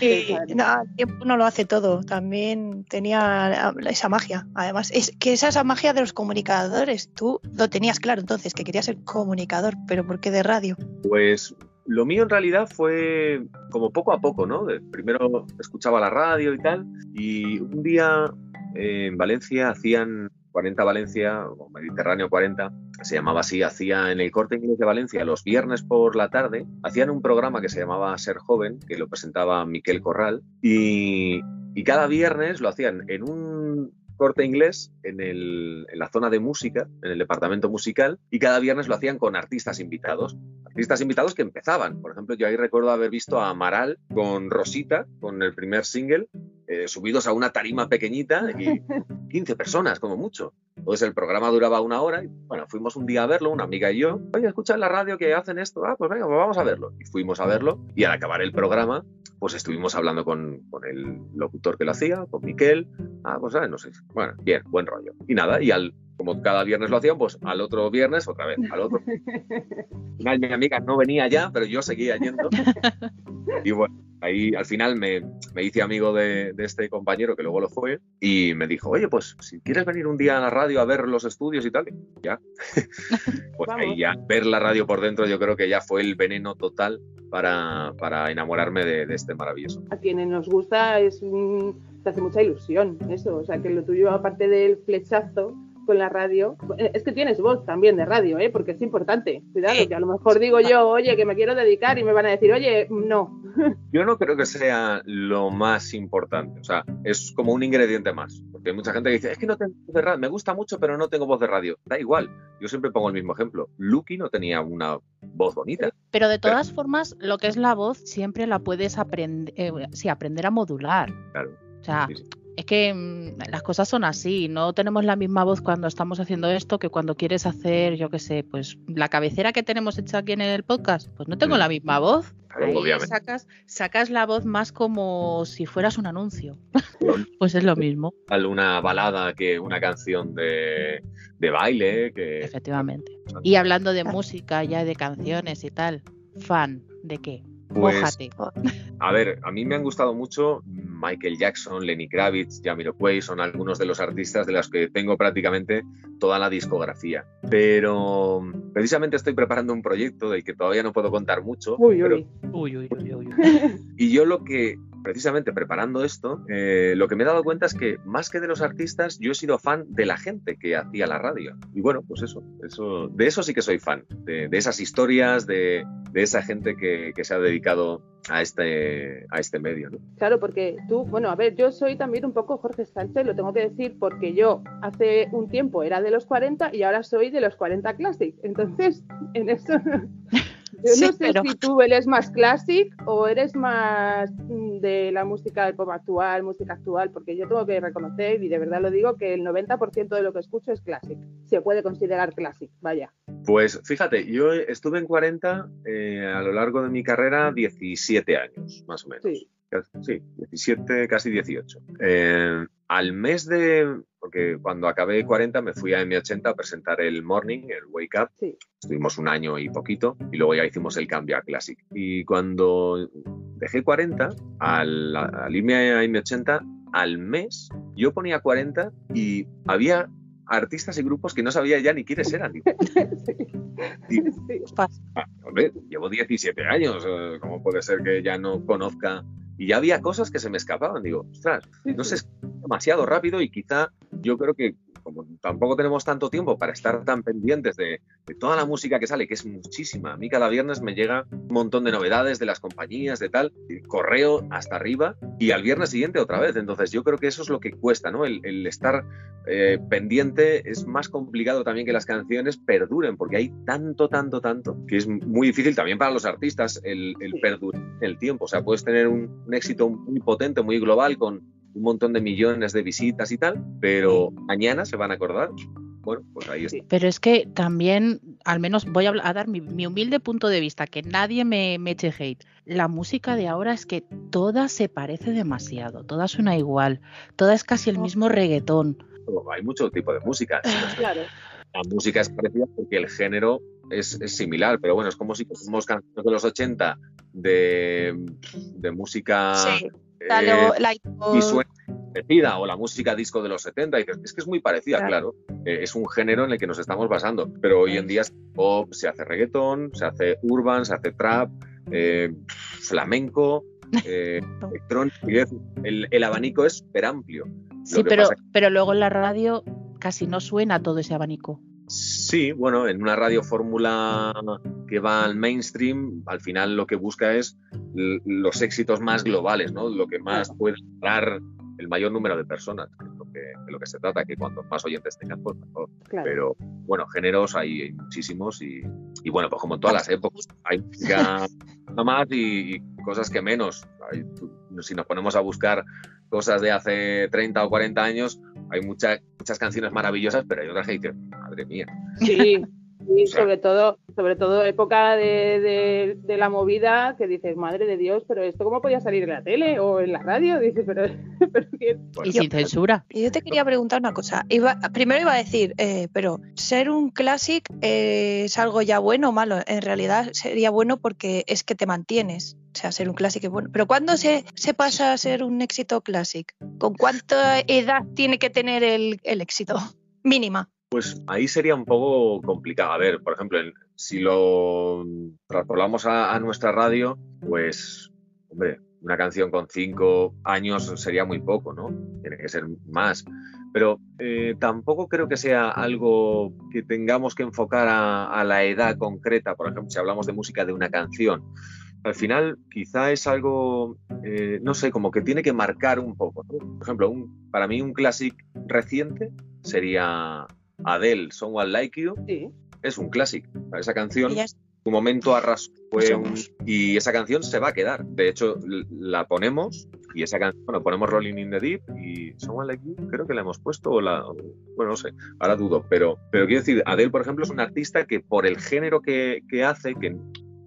Y no, tiempo no lo hace todo. También tenía esa magia. Además, es que esa es la magia de los comunicadores. Tú lo tenías claro entonces, que querías ser comunicador, pero ¿por qué de radio? Pues lo mío en realidad fue como poco a poco, ¿no? Primero escuchaba la radio y tal, y un día en Valencia hacían 40 Valencia, o Mediterráneo 40, se llamaba así, hacía en el corte inglés de Valencia los viernes por la tarde, hacían un programa que se llamaba Ser Joven, que lo presentaba Miquel Corral, y, y cada viernes lo hacían en un corte inglés en, el, en, la zona de música, en el departamento musical, y cada viernes lo hacían con artistas invitados. Artistas invitados que empezaban. Por ejemplo, yo ahí recuerdo haber visto a Amaral con Rosita, con el primer single, eh, subidos a una tarima pequeñita y 15 personas, como mucho. Entonces el programa duraba una hora y bueno, fuimos un día a verlo, una amiga y yo. Oye, escucha en la radio que hacen esto. Ah, pues venga, pues vamos a verlo. Y fuimos a verlo y al acabar el programa, pues estuvimos hablando con, con el locutor que lo hacía, con Miquel. Ah, pues ah, no sé. Bueno, bien, buen rollo. Y nada, y al como cada viernes lo hacían, pues al otro viernes otra vez, al otro. Al mi amiga no venía ya, pero yo seguía yendo. Y bueno, ahí al final me, me hice amigo de, de, este compañero que luego lo fue y me dijo, oye, pues si quieres venir un día a la radio a ver los estudios y tal, ya. pues Vamos. ahí ya, ver la radio por dentro yo creo que ya fue el veneno total para, para enamorarme de, de, este maravilloso. A quienes nos gusta es te hace mucha ilusión eso, o sea que lo tuyo aparte del flechazo con la radio. Es que tienes voz también de radio, ¿eh? porque es importante. Cuidado, que a lo mejor digo yo, oye, que me quiero dedicar y me van a decir, oye, no. Yo no creo que sea lo más importante. O sea, es como un ingrediente más. Porque hay mucha gente que dice, es que no tengo voz de radio, me gusta mucho, pero no tengo voz de radio. Da igual. Yo siempre pongo el mismo ejemplo. Lucky no tenía una voz bonita. Pero de todas pero... formas, lo que es la voz siempre la puedes aprender, eh, sí, aprender a modular. Claro. O sea, sí, sí Es que mm, las cosas son así, no tenemos la misma voz cuando estamos haciendo esto que cuando quieres hacer, yo qué sé, pues la cabecera que tenemos hecha aquí en el podcast, pues no tengo Mm. la misma voz. Ahí obviamente. sacas, sacas la voz más como si fueras un anuncio. Pues es lo mismo, Una balada que una canción de, de baile, que efectivamente. Y hablando de música, ya de canciones y tal, fan de qué? Pues, Mójate. A ver, a mí me han gustado mucho Michael Jackson, Lenny Kravitz, Jamiroquai, son algunos de los artistas de los que tengo prácticamente toda la discografía. Pero precisamente estoy preparando un proyecto del que todavía no puedo contar mucho. Uy, pero- uy. Uy, uy, uy, uy. y yo lo que, precisamente preparando esto, eh, lo que me he dado cuenta es que más que de los artistas, yo he sido fan de la gente que hacía la radio. Y bueno, pues eso, eso de eso sí que soy fan, de, esas historias, de, esa gente que, que se ha dedicado a este, a este medio. ¿no? Claro, porque tú, bueno, a ver, yo soy también un poco Jorge Sánchez, lo tengo que decir, porque yo hace un tiempo era de los 40 y ahora soy de los 40 Classic. Entonces, en eso. Yo Sí, no sé pero- si tú eres más classic o eres más mm, de la música del pop actual, música actual, porque yo tengo que reconocer, y de verdad lo digo, que el 90% de lo que escucho es classic. Se puede considerar classic, vaya. Pues fíjate, yo estuve en 40 eh, a lo largo de mi carrera 17 años, más o menos. Sí. Sí, 17, casi 18. Eh, al mes de, porque cuando acabé 40 me fui a M80 a presentar el Morning, el Wake Up. Sí. Estuvimos un año y poquito y luego ya hicimos el cambio a Classic. Y cuando dejé 40, al, al irme a M80, al mes yo ponía 40 y había artistas y grupos que no sabía ya ni quiénes eran. Sí. Ah, hombre, llevo 17 años, eh, ¿cómo puede ser que ya no conozca? Y ya había cosas que se me escapaban, digo, ostras, no sé, demasiado rápido y quizá yo creo que como tampoco tenemos tanto tiempo para estar tan pendientes de, de toda la música que sale, que es muchísima. A mí cada viernes me llega un montón de novedades de las compañías, de tal, y correo hasta arriba y al viernes siguiente otra vez. Entonces yo creo que eso es lo que cuesta, ¿no? El, el estar eh, pendiente es más complicado también que las canciones perduren, porque hay tanto, tanto, tanto, que es muy difícil también para los artistas el, el perdurar el tiempo. O sea, puedes tener un, un éxito muy potente, muy global, con un montón de millones de visitas y tal, pero mañana se van a acordar. Bueno, pues ahí está. Pero es que también, al menos voy a, dar mi, mi humilde punto de vista, que nadie me, me eche hate. La música de ahora es que toda se parece demasiado, toda suena igual, toda es casi el mismo reggaetón. Hay mucho tipo de música. Claro. La música es parecida porque el género es, es similar, pero bueno, es como si fuésemos canciones de los 80 de, de música Sí, la, lo- la- y suena parecida, o la música disco de los 70, y dices, es que es muy parecida, claro. Eh, es un género en el que nos estamos basando, pero hoy en día es pop, se hace reggaetón, se hace urban, se hace trap, eh, flamenco, eh, electrónico, el, el abanico es súper amplio. Sí, pero, pero luego en la radio casi no suena todo ese abanico. Sí, bueno, en una radio fórmula que va al mainstream, al final lo que busca es los éxitos más globales, ¿no? Lo que más puede dar el mayor número de personas, lo que, de lo que se trata, que cuanto más oyentes tengan, pues mejor. Claro. Pero bueno, géneros hay, hay muchísimos y, y bueno, pues como en todas las épocas, hay música más y, y cosas que menos. Hay- si nos ponemos a buscar cosas de hace 30 o 40 años, hay muchas muchas canciones maravillosas, pero hay otras que dicen, madre mía. Sí, sea- sobre todo, sobre todo época de, de- de la movida que dices, madre de Dios, pero esto cómo podía salir en la tele o en la radio, dices, pero, pero y sin censura. Y yo te quería preguntar una cosa. Iba, primero iba a decir, eh, pero ser un classic eh, es algo ya bueno o malo. En realidad sería bueno porque es que te mantienes. O sea, ser un classic es bueno. Pero ¿cuándo se, se pasa a ser un éxito classic? ¿Con cuánta edad tiene que tener el, el éxito? Mínima. Pues ahí sería un poco complicado. A ver, por ejemplo, si lo trasladamos a, nuestra radio, pues, hombre, una canción con cinco años sería muy poco, ¿no? Tiene que ser más. Pero eh, tampoco creo que sea algo que tengamos que enfocar a, la edad concreta. Por ejemplo, si hablamos de música de una canción. Al final, quizá es algo, eh, no sé, como que tiene que marcar un poco. Por ejemplo, para mí un clásico reciente sería Adele, Someone Like You, Sí, es un clásico. Esa canción, su momento arrasó. Fue un- y esa canción se va a quedar. De hecho, la ponemos Y esa canción, bueno, ponemos Rolling in the Deep y Someone Like You, creo que la hemos puesto, o la, bueno, no sé, ahora dudo, pero, pero quiero decir, Adele, por ejemplo, es un artista que por el género que, que hace, que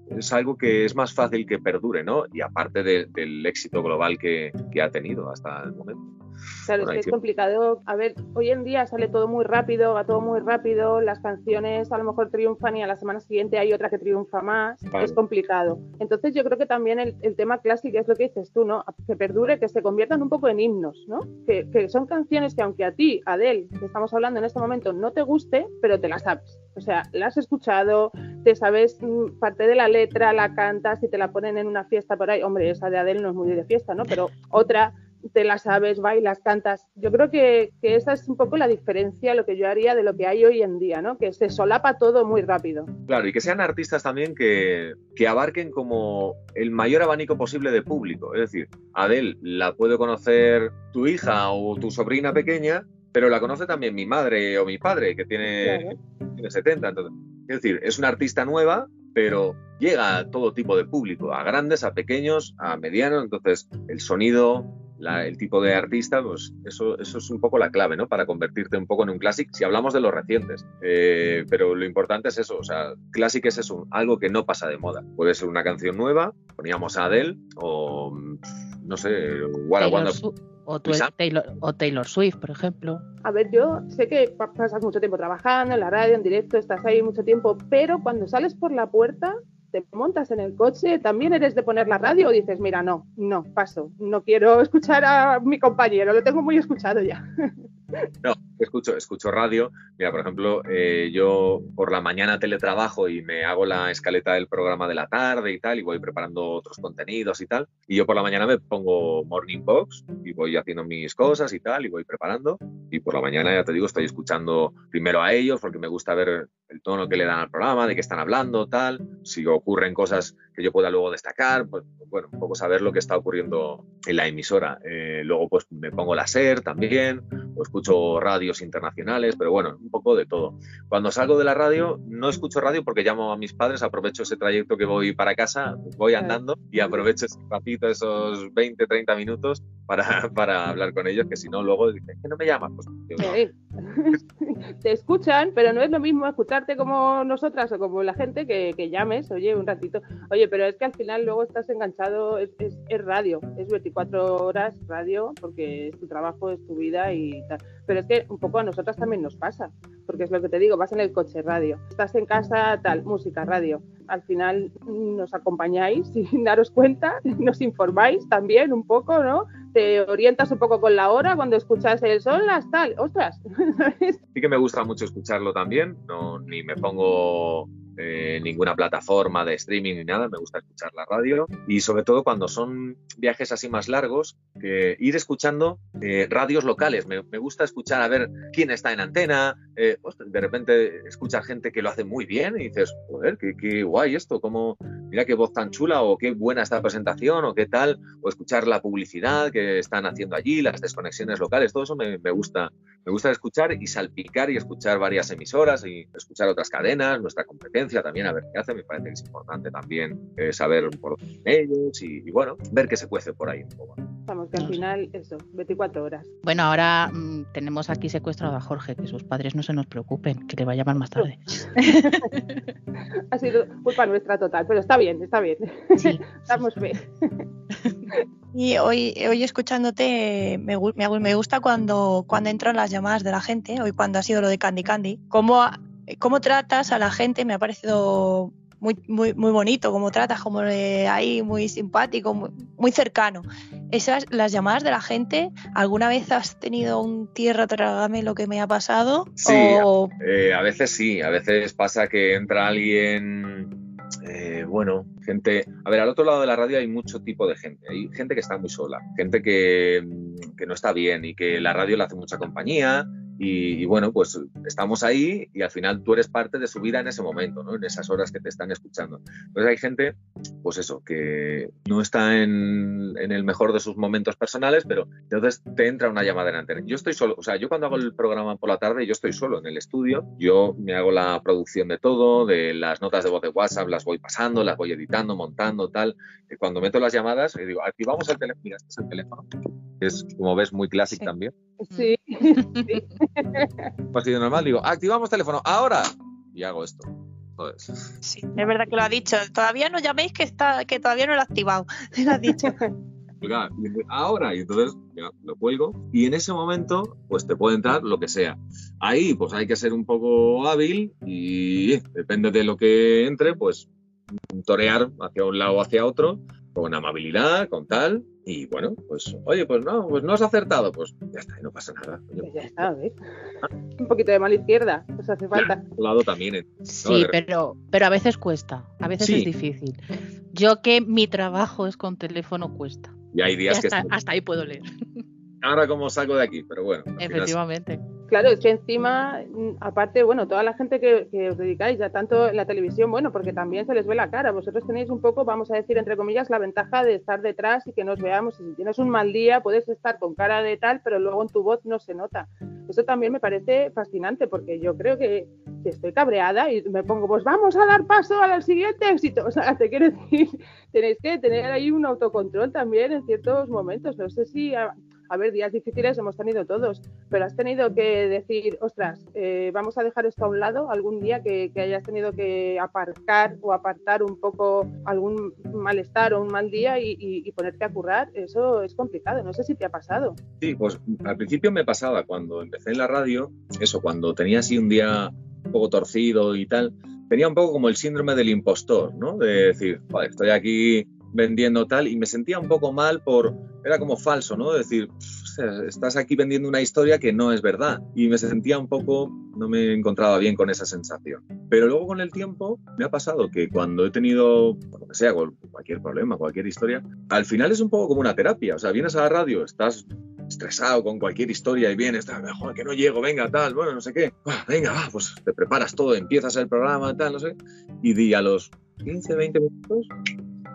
es algo que es más fácil que perdure, ¿no? Y aparte del éxito global que, que ha tenido hasta el momento. Claro, es que es complicado. A ver, hoy en día sale todo muy rápido, va todo muy rápido, las canciones a lo mejor triunfan y a la semana siguiente hay otra que triunfa más. Es complicado. Entonces yo creo que también el, tema clásico es lo que dices tú, ¿no? Que perdure, que se conviertan un poco en himnos, ¿no? Que, que son canciones que aunque a ti, Adele, que estamos hablando en este momento, no te guste, pero te las sabes. O sea, la has escuchado, te sabes mm, parte de la letra, la cantas y te la ponen en una fiesta por ahí. Hombre, esa de Adele no es muy de fiesta, ¿no? Pero otra te la sabes, bailas, cantas. Yo creo que, esa es un poco la diferencia, lo que yo haría de lo que hay hoy en día, ¿no? Que se solapa todo muy rápido. Claro, y que sean artistas también que, que abarquen como el mayor abanico posible de público. Es decir, Adele la puede conocer tu hija o tu sobrina pequeña, pero la conoce también mi madre o mi padre, que tiene, tiene 70. Entonces, es decir, es una artista nueva, pero llega a todo tipo de público, a grandes, a pequeños, a medianos. Entonces, el sonido, el tipo de artista, pues eso, eso es un poco la clave, ¿no? Para convertirte un poco en un clásico, si hablamos de los recientes. Eh, pero lo importante es eso, o sea, clásico es eso, algo que no pasa de moda. Puede ser una canción nueva, poníamos a Adele, o no sé, Taylor, o, Taylor, o Taylor Swift, por ejemplo. A ver, yo sé que pasas mucho tiempo trabajando en la radio, en directo, estás ahí mucho tiempo, pero cuando sales por la puerta te montas en el coche, también eres de poner la radio o dices, mira, no, no, paso, no quiero escuchar a mi compañero, lo tengo muy escuchado ya. No, escucho, escucho radio. Mira, por ejemplo, eh, yo por la mañana teletrabajo y me hago la escaleta del programa de la tarde y tal, y voy preparando otros contenidos y tal. Y yo por la mañana me pongo Morning Box y voy haciendo mis cosas y tal, y voy preparando. Y por la mañana, ya te digo, estoy escuchando primero a ellos porque me gusta ver el tono que le dan al programa, de qué están hablando, tal. Si ocurren cosas que yo pueda luego destacar, pues bueno, un poco saber lo que está ocurriendo en la emisora. Eh, luego pues me pongo la SER también, o escucho radios internacionales, pero bueno, un poco de todo. Cuando salgo de la radio, no escucho radio porque llamo a mis padres, aprovecho ese trayecto que voy para casa, voy andando y aprovecho ese ratito, esos 20, 30 minutos para, para hablar con ellos, que si no luego dicen, que no me llamas? Pues, Te escuchan, pero no es lo mismo escucharte como nosotras o como la gente que, llames, oye, un ratito, oye, pero es que al final luego estás enganchado, es, es, es radio, es 24 horas radio, porque es tu trabajo, es tu vida y tal. Pero es que un poco a nosotras también nos pasa, porque es lo que te digo, vas en el coche, radio, estás en casa, tal, música, radio. Al final nos acompañáis sin daros cuenta, nos informáis también un poco, ¿no? Te orientas un poco con la hora cuando escuchas el son las tal, ostras. Sí que me gusta mucho escucharlo también, no, ni me pongo eh, ninguna plataforma de streaming ni nada, me gusta escuchar la radio. Y sobre todo cuando son viajes así más largos, que ir escuchando eh, radios locales, me, me, gusta escuchar a ver quién está en antena, eh, de repente escuchar gente que lo hace muy bien y dices, joder, qué, qué guay esto, cómo, mira qué voz tan chula o qué buena esta presentación o qué tal, o escuchar la publicidad que están haciendo allí, las desconexiones locales, todo eso me, me gusta, me gusta escuchar y salpicar y escuchar varias emisoras y escuchar otras cadenas, nuestra competencia también a ver qué hace. Me parece que es importante también eh, saber por ellos y, y, bueno, ver qué se cuece por ahí un poco. Vamos, que al final, eso, 24 horas. Bueno, ahora mmm, tenemos aquí secuestrado a Jorge, que sus padres no se nos preocupen, que le va a llamar más tarde. ha sido culpa nuestra total, pero está bien, está bien. Sí. Estamos bien. Y hoy, hoy escuchándote, me, me, me, gusta cuando, cuando entran las llamadas de la gente, hoy cuando ha sido lo de Candy Candy, cómo cómo tratas a la gente me ha parecido muy, muy, muy bonito, cómo tratas, como ahí, muy simpático, muy, muy, cercano. Esas, las llamadas de la gente, ¿alguna vez has tenido un tierra trágame lo que me ha pasado? Sí, o... eh, a veces sí, a veces pasa que entra alguien, eh, bueno, gente, a ver, al otro lado de la radio hay mucho tipo de gente, hay gente que está muy sola, gente que, que no está bien y que la radio le hace mucha compañía y, bueno, pues estamos ahí y al final tú eres parte de su vida en ese momento, ¿no? En esas horas que te están escuchando. Entonces hay gente, pues eso, que no está en, en el mejor de sus momentos personales, pero entonces te entra una llamada en antena. Yo estoy solo, o sea, yo cuando hago el programa por la tarde, yo estoy solo en el estudio, yo me hago la producción de todo, de las notas de voz de WhatsApp, las voy pasando, las voy editando, montando, tal. Cuando meto las llamadas, digo, activamos el teléfono, mira, este es el teléfono, es, como ves, muy clásico también. Sí. Pues de normal, digo, activamos teléfono, ahora, y hago esto. Sí, es verdad que lo ha dicho. Todavía no llaméis que está, que todavía no lo ha activado. Lo ha dicho. ahora, y entonces ya, lo cuelgo, y en ese momento, pues te puede entrar lo que sea. Ahí, pues hay que ser un poco hábil y depende de lo que entre, pues torear hacia un lado o hacia otro, con amabilidad, con tal, y bueno, pues, oye, pues no, pues no has acertado, pues ya está, no pasa nada. Pues ya está, ¿ves? Un poquito de mala izquierda, pues hace falta. Lado también. ¿eh? Sí, pero, pero a veces cuesta, a veces es difícil. Yo que mi trabajo es con teléfono cuesta. Y hay días hasta, que... Hasta ahí puedo leer. Ahora como salgo de aquí, pero bueno. Efectivamente. Claro, es que encima, mm, aparte, bueno, toda la gente que, os dedicáis ya tanto en la televisión, bueno, porque también se les ve la cara. Vosotros tenéis un poco, vamos a decir, entre comillas, la ventaja de estar detrás y que nos veamos. Y si tienes un mal día, puedes estar con cara de tal, pero luego en tu voz no se nota. Eso también me parece fascinante porque yo creo que, que estoy cabreada y me pongo, pues vamos a dar paso al siguiente éxito. O sea, te quiero decir, tenéis que tener ahí un autocontrol también en ciertos momentos. No sé si a ver, días difíciles hemos tenido todos, pero has tenido que decir, ostras, eh, vamos a dejar esto a un lado algún día que, hayas tenido que aparcar o apartar un poco algún malestar o un mal día y, ponerte a currar, eso es complicado, no sé si te ha pasado. Sí, pues al principio me pasaba cuando empecé en la radio, eso, cuando tenía así un día un poco torcido y tal, tenía un poco como el síndrome del impostor, ¿no? De decir, estoy aquí vendiendo tal y me sentía un poco mal por, era como falso, ¿no? Decir, estás aquí vendiendo una historia que no es verdad y me sentía un poco, no me encontraba bien con esa sensación. Pero luego con el tiempo me ha pasado que cuando he tenido, lo que sea, cualquier problema, cualquier historia, al final es un poco como una terapia, o sea, vienes a la radio, estás estresado con cualquier historia y vienes, mejor que no llego, venga, tal, bueno, no sé qué, venga, va, pues te preparas todo, empiezas el programa, tal, no sé, y di a los 15, 20 minutos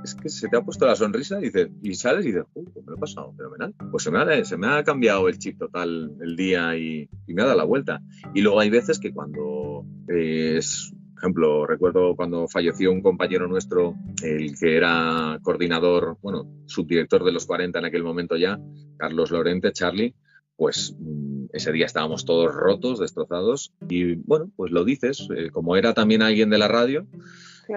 es que se te ha puesto la sonrisa y, dices, y sales y dices, uh, pues me lo he pasado fenomenal. Pues se me ha, cambiado el chip total el día y, me ha dado la vuelta. Y luego hay veces que cuando es, por ejemplo, recuerdo cuando falleció un compañero nuestro, el que era coordinador, bueno, subdirector de los 40 en aquel momento ya, Carlos Lorente, Charlie, pues mm, ese día estábamos todos rotos, destrozados, y bueno, pues lo dices, eh, como era también alguien de la radio,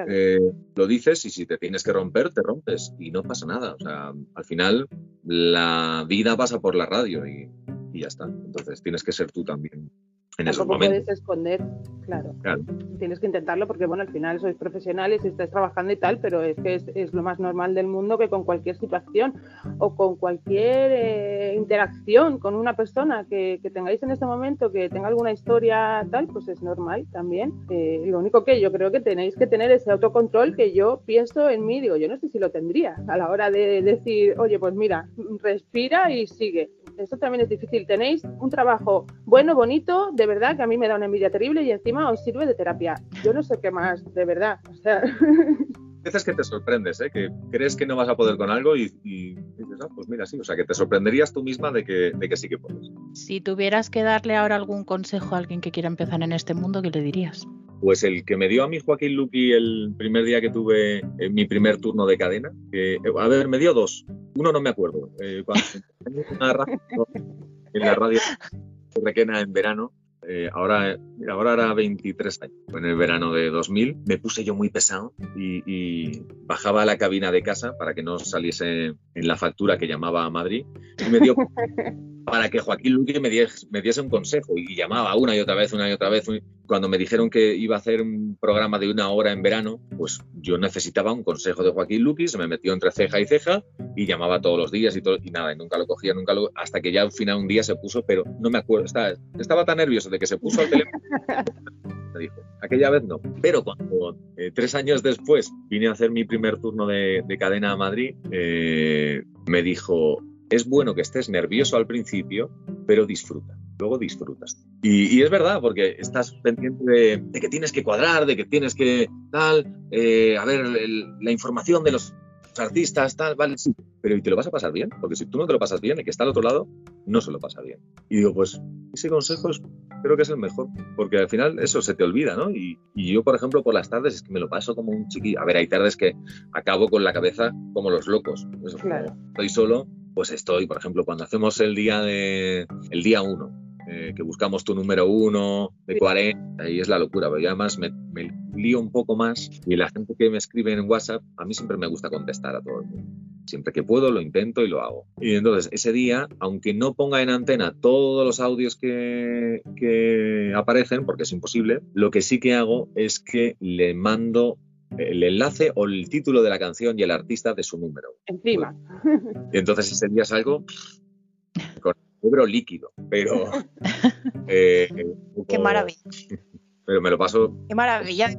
eh, lo dices y si te tienes que romper, te rompes y no pasa nada. O sea, al final la vida pasa por la radio y, y ya está. Entonces tienes que ser tú también en esos puedes esconder, claro. Tienes que intentarlo porque, bueno, al final sois profesionales y estás trabajando y tal, pero es que es, lo más normal del mundo que con cualquier situación o con cualquier eh, interacción con una persona que, tengáis en este momento, que tenga alguna historia tal, pues es normal también. Eh, lo único que yo creo que tenéis que tener ese autocontrol que yo pienso en mí, digo, yo no sé si lo tendría a la hora de decir, oye, pues mira, respira y sigue esto también es difícil. Tenéis un trabajo bueno, bonito, de verdad, que a mí me da una envidia terrible y encima os sirve de terapia. Yo no sé qué más, de verdad. O sea... veces que te sorprendes, ¿eh? que crees que no vas a poder con algo y, dices, ah, pues mira, sí, o sea, que te sorprenderías tú misma de que, de que sí que puedes. Si tuvieras que darle ahora algún consejo a alguien que quiera empezar en este mundo, ¿qué le dirías? Pues el que me dio a mí Joaquín Luqui el primer día que tuve en mi primer turno de cadena, que, a ver, me dio dos. Uno no me acuerdo. Eh, cuando en la radio Requena en verano, eh, ahora, ahora era 23 años, en el verano de 2000, me puse yo muy pesado y, bajaba a la cabina de casa para que no saliese en la factura que llamaba a Madrid y me dio para que Joaquín Luque me diese, me diese un consejo y llamaba una y otra vez, una y otra vez. Cuando me dijeron que iba a hacer un programa de una hora en verano, pues yo necesitaba un consejo de Joaquín Luque, se me metió entre ceja y ceja y llamaba todos los días y, todo, y nada, y nunca lo cogía, nunca lo... Hasta que ya al final un día se puso, pero no me acuerdo, estaba, estaba tan nervioso de que se puso al teléfono. Me dijo, aquella vez no. Pero cuando eh, tres años después vine a hacer mi primer turno de, cadena a Madrid, eh, me dijo, es bueno que estés nervioso al principio, pero disfruta. luego disfrutas. Y, y es verdad, porque estás pendiente de, de, que tienes que cuadrar, de que tienes que tal, eh, a ver, el, la información de los artistas, tal, vale, sí, pero ¿y te lo vas a pasar bien? Porque si tú no te lo pasas bien, el que está al otro lado no se lo pasa bien. Y digo, pues ese consejo es, creo que es el mejor, porque al final eso se te olvida, ¿no? Y, y, yo, por ejemplo, por las tardes es que me lo paso como un chiquillo. A ver, hay tardes que acabo con la cabeza como los locos. Eso, Claro. Estoy solo, pues estoy, por ejemplo, cuando hacemos el día de el día uno, eh, que buscamos tu número uno de 40, ahí es la locura, pero yo además me, me, lío un poco más y la gente que me escribe en WhatsApp, a mí siempre me gusta contestar a todo el mundo. Siempre que puedo lo intento y lo hago. Y entonces ese día, aunque no ponga en antena todos los audios que, que aparecen, porque es imposible, lo que sí que hago es que le mando el enlace o el título de la canción y el artista de su número. Encima. Y entonces ese día salgo con el cerebro líquido, pero... Eh, Qué maravilla. Pero me lo paso... Qué maravilla.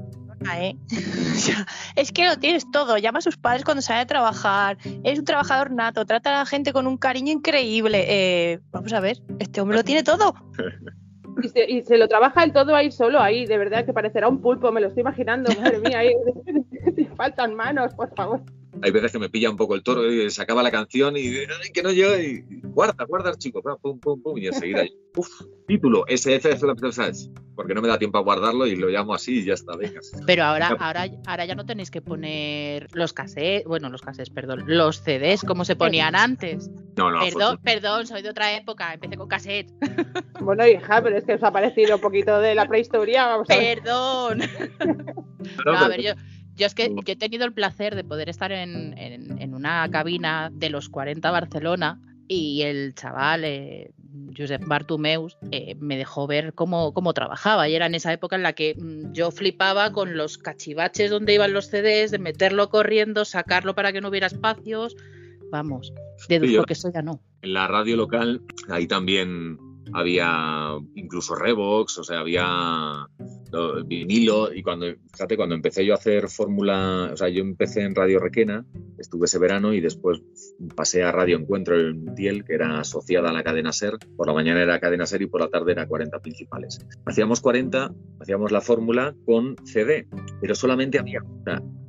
¿eh? es que lo tienes todo. Llama a sus padres cuando sale a trabajar. Es un trabajador nato. Trata a la gente con un cariño increíble. Eh, vamos a ver, este hombre lo tiene todo. Y se, y se, lo trabaja el todo ahí solo, ahí, de verdad que parecerá un pulpo, me lo estoy imaginando, madre mía, ahí, faltan manos, por favor. Hay veces que me pilla un poco el toro y se acaba la canción y Ay, que no yo, y guarda, guarda archivo, pum, pum, pum, y enseguida, uff, título, SF, porque no me da tiempo a guardarlo y lo llamo así y ya está, venga. Pero ahora, ahora, ahora ya no tenéis que poner los cassettes, bueno, los cassettes, perdón, los CDs como se ponían antes. No, no. Perdón, perdón, soy de otra época, empecé con cassette. Bueno, hija, pero es que os ha parecido un poquito de la prehistoria, vamos a ver. Perdón. No, a ver, yo, yo es que yo he tenido el placer de poder estar en, en, en una cabina de los 40 Barcelona y el chaval, eh, Josep Bartumeus, eh, me dejó ver cómo, cómo, trabajaba. Y era en esa época en la que mmm, yo flipaba con los cachivaches donde iban los CDs, de meterlo corriendo, sacarlo para que no hubiera espacios. Vamos, deduzco sí, que eso ya no. En la radio local, ahí también había incluso Revox, o sea, había vinilo y cuando, fíjate, cuando empecé yo a hacer fórmula, o sea, yo empecé en Radio Requena, estuve ese verano y después pasé a Radio Encuentro en Tiel, que era asociada a la cadena SER, por la mañana era cadena SER y por la tarde era 40 principales. Hacíamos 40, hacíamos la fórmula con CD, pero solamente había,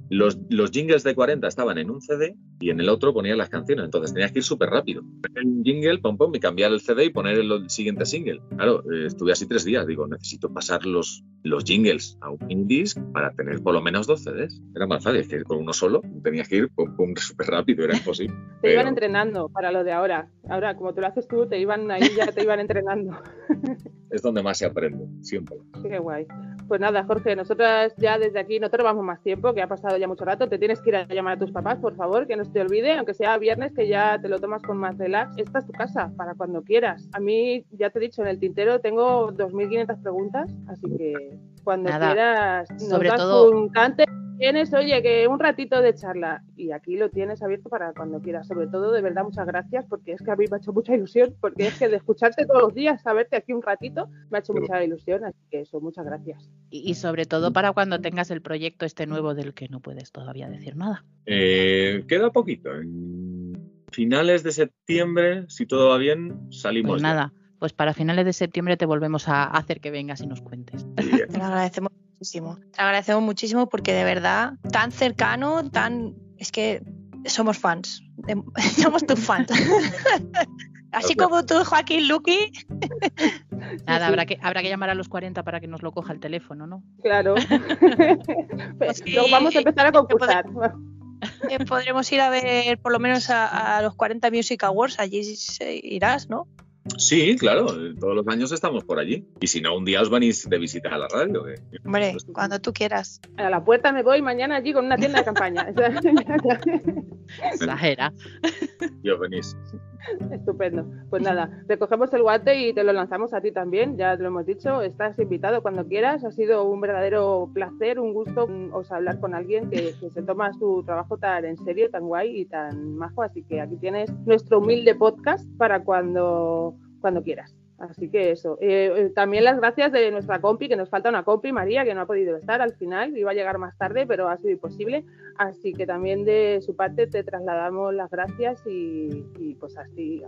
los, los, jingles de 40 estaban en un CD y en el otro ponían las canciones, entonces tenías que ir súper rápido. Un jingle, pom, pom, y cambiar el CD y poner el siguiente single. Claro, eh, estuve así tres días, digo, necesito pasar los, los jingles a un indisc para tener por lo menos dos CDs. Era más fácil, es que con uno solo tenías que ir pum, pum, súper rápido, era imposible. te Pero... iban entrenando para lo de ahora. Ahora, como tú lo haces tú, te iban ahí ya te iban entrenando. es donde más se aprende, siempre. Qué guay. Pues nada, Jorge, nosotras ya desde aquí no te robamos más tiempo, que ha pasado ya mucho rato. Te tienes que ir a llamar a tus papás, por favor, que no se te olvide, aunque sea viernes, que ya te lo tomas con más relax. Esta es tu casa, para cuando quieras. A mí, ya te he dicho, en el tintero tengo 2.500 preguntas, así que cuando nada. quieras, nos Sobre das todo... un cante tienes, oye, que un ratito de charla y aquí lo tienes abierto para cuando quieras. Sobre todo, de verdad, muchas gracias porque es que a mí me ha hecho mucha ilusión, porque es que de escucharte todos los días, saberte aquí un ratito, me ha hecho mucha ilusión, así que eso, muchas gracias. Y, y sobre todo para cuando tengas el proyecto este nuevo del que no puedes todavía decir nada. Eh, queda poquito. En finales de septiembre, si todo va bien, salimos. Pues nada. Ya. Pues para finales de septiembre te volvemos a hacer que vengas y nos cuentes. Te lo agradecemos muchísimo. Te agradecemos muchísimo porque de verdad, tan cercano, tan. Es que somos fans. De... somos tus fans. Así como tú, Joaquín Luqui. Nada, habrá, que, habrá que llamar a los 40 para que nos lo coja el teléfono, ¿no? Claro. pues Luego vamos a empezar a concursar. Eh, podremos ir a ver por lo menos a, a, los 40 Music Awards, allí irás, ¿no? Sí, claro, todos los años estamos por allí. Y si no, un día os venís de visita a la radio. Hombre, cuando tú quieras. A la puerta me voy mañana allí con una tienda de campaña. Exagera. Y os venís. Estupendo. Pues nada, recogemos el guante y te lo lanzamos a ti también, ya te lo hemos dicho, estás invitado cuando quieras, ha sido un verdadero placer, un gusto os hablar con alguien que, que, se toma su trabajo tan en serio, tan guay y tan majo, así que aquí tienes nuestro humilde podcast para cuando, cuando quieras. Así que eso. Eh, eh, también las gracias de nuestra compi, que nos falta una compi, María, que no ha podido estar al final, iba a llegar más tarde, pero ha sido imposible. Así que también de su parte te trasladamos las gracias y, y pues así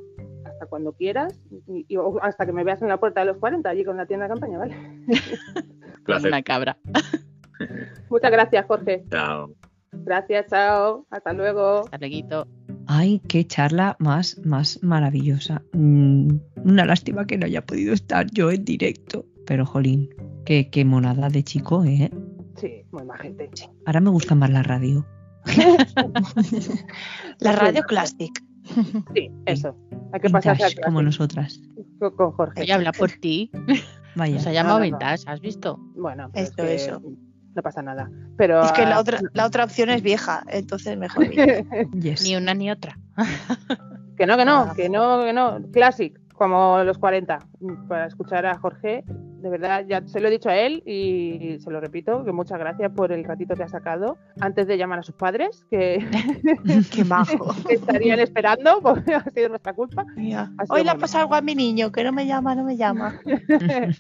hasta cuando quieras y, y- o hasta que me veas en la puerta de los 40 allí con la tienda de campaña, ¿vale? Placer. Una cabra. Muchas gracias, Jorge. Chao. Gracias, chao. Hasta luego. Hasta luego. Ay, qué charla más, más maravillosa. Mm, una lástima que no haya podido estar yo en directo. Pero, jolín, qué, qué monada de chico, ¿eh? Sí, muy majete. Ahora me gusta más la radio. La radio Classic. Sí, eso. Hay que pasarse Vintage, a como nosotras. con- Jorge. Ella habla por ti. Vaya. Nos ha llamado No, no, no. Vintage, ¿has visto? Bueno, pues Esto, que eso. No pasa nada. Pero Es que la ah, otra, la otra opción es vieja, entonces mejor. Yes. Ni una ni otra. que no, que no, Ah. que no, que no. Classic, como los 40. Para escuchar a Jorge, de verdad, ya se lo he dicho a él y se lo repito, que muchas gracias por el ratito que ha sacado antes de llamar a sus padres, que, Qué majo. que estarían esperando, porque ha sido nuestra culpa. Hoy le ha pasado algo a mi niño, que no me llama, no me llama.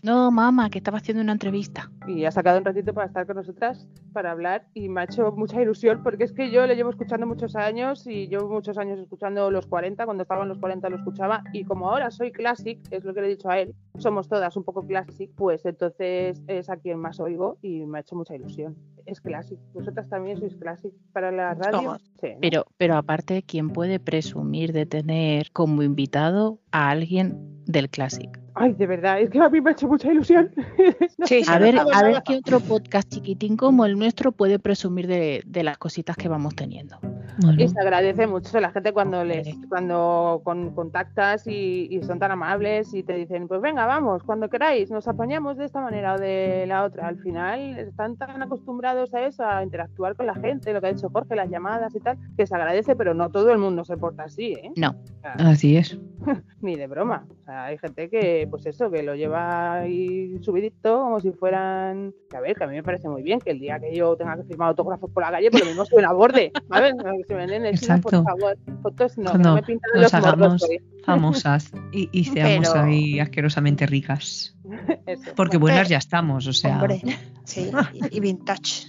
No, mamá, que estaba haciendo una entrevista. y ha sacado un ratito para estar con nosotras, para hablar, y me ha hecho mucha ilusión, porque es que yo le llevo escuchando muchos años, y llevo muchos años escuchando los 40, cuando estaba en los 40 lo escuchaba, y como ahora soy classic, es lo que le he dicho a él, somos todas un poco classic, pues entonces es a quien más oigo, y me ha hecho mucha ilusión. Es classic, vosotras también sois classic para la radio. Somos. Sí, ¿no? Pero, pero aparte, ¿quién puede presumir de tener como invitado a alguien del Classic? Ay, de verdad, es que a mí me ha hecho mucha ilusión. No Sí, A ver, a ver qué otro podcast chiquitín como el nuestro puede presumir de, de las cositas que vamos teniendo. Bueno, Y se agradece mucho a la gente cuando les cuando con- contactas y, y son tan amables y te dicen, pues venga, vamos, cuando queráis, nos apañamos de esta manera o de la otra. Al final están tan acostumbrados a eso, a interactuar con la gente, lo que ha dicho Jorge, las llamadas y tal, que se agradece, pero no todo el mundo se porta así, ¿eh? No. O sea, así es. ni de broma. O sea, hay gente que, pues eso, que lo lleva ahí subidito como si fueran. Que a ver, que a mí me parece muy bien que el día que yo tenga que firmar autógrafos por la calle, por lo mismo soy una borde. ¿Sabes? Si me ven encima, por Exacto. favor, fotos no, que Cuando no me pintan nos los morros. hagamos- hoy. Famosas y, y seamos Pero- ahí asquerosamente ricas. Eso. Porque buenas ya estamos, o sea. Hombre, sí, y, y vintage.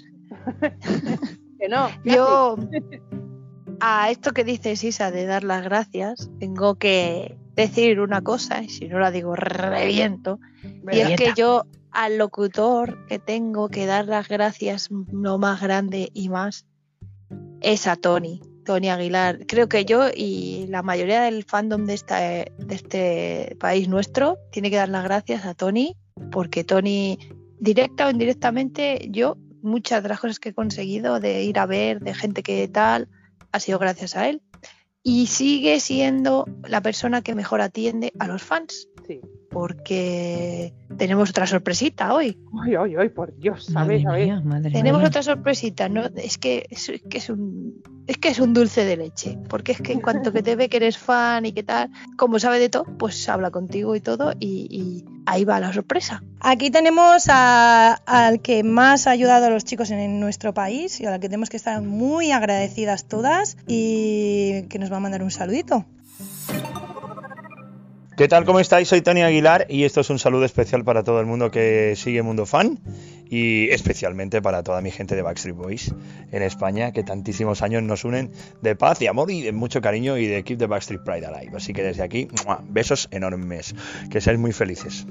que no. Yo, a esto que dices, Isa, de dar las gracias, tengo que decir una cosa, y si no la digo, reviento. Y es que yo al locutor que tengo que dar las gracias lo más grande y más es a Tony, Tony Aguilar. Creo que yo y la mayoría del fandom de, esta, de este país nuestro tiene que dar las gracias a Tony, porque Tony, directa o indirectamente, yo muchas de las cosas que he conseguido de ir a ver, de gente que tal, ha sido gracias a él. Y sigue siendo la persona que mejor atiende a los fans Sí. porque tenemos otra sorpresita hoy. Ay, ay, ay, por Dios, Madre ¿sabes? madre Tenemos mía. otra sorpresita, ¿no? Es que es, es que es un es que es un dulce de leche, porque es que en cuanto que te ve que eres fan y que tal, como sabe de todo, pues habla contigo y todo y, y ahí va la sorpresa. Aquí tenemos a- al que más ha ayudado a los chicos en, nuestro país y a la que tenemos que estar muy agradecidas todas y que nos va a mandar un saludito. ¿Qué tal? ¿Cómo estáis? Soy Tony Aguilar y esto es un saludo especial para todo el mundo que sigue Mundo Fan y especialmente para toda mi gente de Backstreet Boys en España que tantísimos años nos unen de paz y amor y de mucho cariño y de Keep the Backstreet Pride Alive. Así que desde aquí, ¡mua! besos enormes. Que seáis muy felices.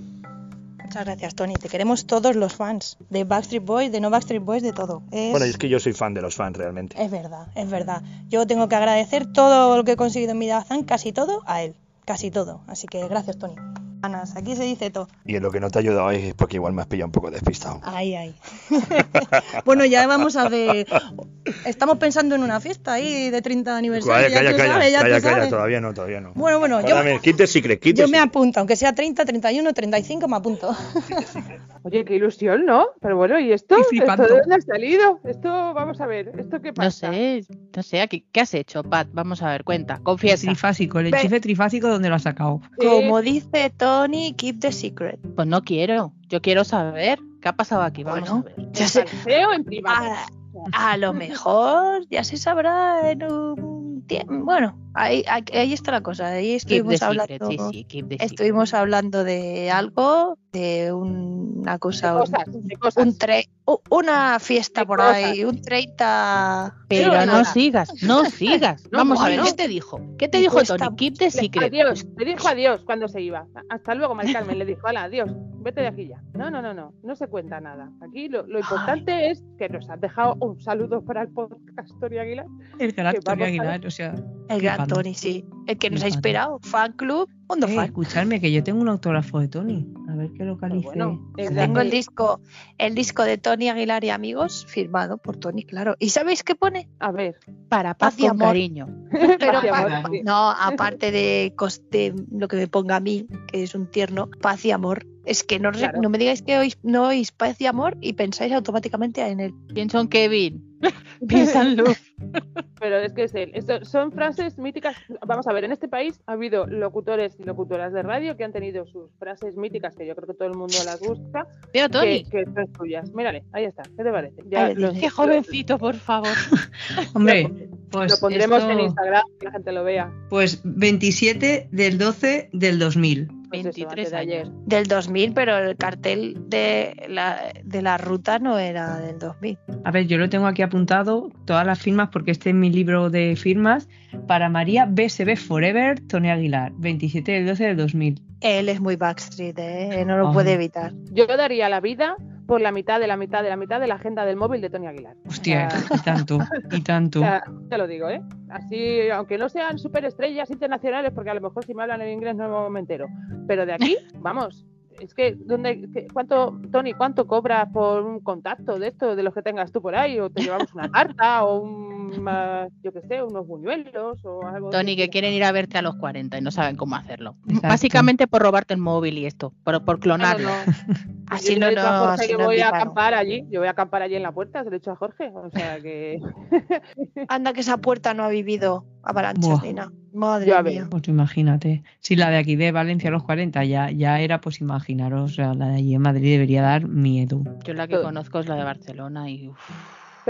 Muchas gracias, Tony. Te queremos todos los fans, de Backstreet Boys, de no Backstreet Boys, de todo. Es, Bueno, es que yo soy fan de los fans realmente. es verdad, es verdad. Yo tengo que agradecer todo lo que he conseguido en mi Dazan, casi todo, a él. Casi todo. Así que gracias, Tony. Aquí se dice todo. Y en lo que no te ha ayudado es porque igual me has pillado un poco despistado. Ay, ay. bueno, ya vamos a ver. Estamos pensando en una fiesta ahí de 30 aniversario. Calla, ya calla, tú calla, sabes, ya calla, tú calla, sabes. todavía no, todavía no. Bueno, bueno, yo, Dame, keep the secret, the yo me apunto, aunque sea 30, 31, 35, me apunto. Oye, qué ilusión, ¿no? Pero bueno, ¿y esto? Estoy ¿Esto flipando. de dónde ha salido? Esto, vamos a ver, ¿esto qué No pasa? sé, no sé, aquí- ¿qué has hecho, Pat? Vamos a ver, cuenta, confiesa. Trifásico, el enchufe trifásico, ¿dónde lo ha sacado? Sí. Como dice Tony, keep the secret. Pues no quiero, yo quiero saber qué ha pasado aquí, vamos Bueno. a ver. Ya ¿En sé, privado? a, a lo mejor ya se sabrá en un tie- bueno, ahí, ahí, está la cosa. Ahí estuvimos secret, hablando. sí, sí, keep the secret. Estuvimos hablando de algo, de un- una De cosa, un, cosas, de cosas. un tre- una fiesta De por cosas. ahí, un 30. Pero Pero no nada. sigas, no sigas. No, Vamos a ver, no. ¿qué te dijo? ¿Qué te dijo Tony? Keep the secret. Adiós, le dijo adiós cuando se iba. Hasta luego, Mari Carmen, le dijo, hola, adiós, vete de aquí ya. No, no, no, no, no se cuenta nada. Aquí lo, lo importante es que nos has dejado un saludo para el podcast Tony Aguilar. El gran a- Aguilar, o sea. El gran. Tony, sí. El que nos ha inspirado. Fan club, mundo Eh, fan. escuchadme, que yo tengo un autógrafo de Tony. A ver qué localice. bueno, es Tengo el disco, el disco de Tony Aguilar y amigos, firmado por Tony, claro. ¿Y sabéis qué pone? A ver, Para Paz paz y amor. cariño. Pero Paz y amor, pa- sí. no, aparte de lo que me ponga a mí, que es un tierno, paz y amor. Es que no, re- Claro. no me digáis que oís, no oís paz y amor y pensáis automáticamente en él. ¿Quién son Kevin? Piensa en Luz. pero es que es él. Esto son frases míticas. Vamos a ver, en este país ha habido locutores y locutoras de radio que han tenido sus frases míticas, que yo creo que todo el mundo las gusta, Mira, Tony. que, que son suyas. Mírale, ahí está. ¿Qué te parece? Ya los-. Qué jovencito, por favor. Hombre, pues. lo pondremos esto- en Instagram, que la gente lo vea. Pues 27 del 12 del 2000. Pues eso, 23 antes de ayer. años. Del 2000, pero el cartel de la, de la ruta no era del 2000. A ver, yo lo tengo aquí apuntado, todas las firmas, porque este es mi libro de firmas. Para María BSB Forever, Tony Aguilar, 27 del 12 del 2000. Él es muy Backstreet, ¿eh? no lo puede evitar. Yo daría la vida por la mitad de la mitad de la mitad de la agenda del móvil de Tony Aguilar. Hostia, O sea, y tanto, y tanto. O sea, te lo digo, ¿eh? Así, aunque no sean superestrellas internacionales, porque a lo mejor si me hablan en inglés no me entero. Pero de aquí, vamos. Es que, ¿dónde, qué- ¿cuánto, Tony, cuánto cobras por un contacto de esto, de los que tengas tú por ahí? ¿O te llevamos una tarta? ¿O un, yo qué sé, unos buñuelos? ¿O algo? Tony, que quieren ir a verte a los 40 y no saben cómo hacerlo. Exacto. Básicamente por robarte el móvil y esto, por, por no, clonarlo. no. Así yo no, a no, Jorge así que no voy a acampar allí. Yo voy a acampar allí en la puerta, se lo he dicho a Jorge. O sea que. Anda que esa puerta no ha vivido nada. Madre Ya mía. Pues imagínate. Si la de aquí de Valencia a los 40 ya, ya era, pues imaginaros, o sea, la de allí en Madrid debería dar miedo. Yo la que conozco es la de Barcelona y uf,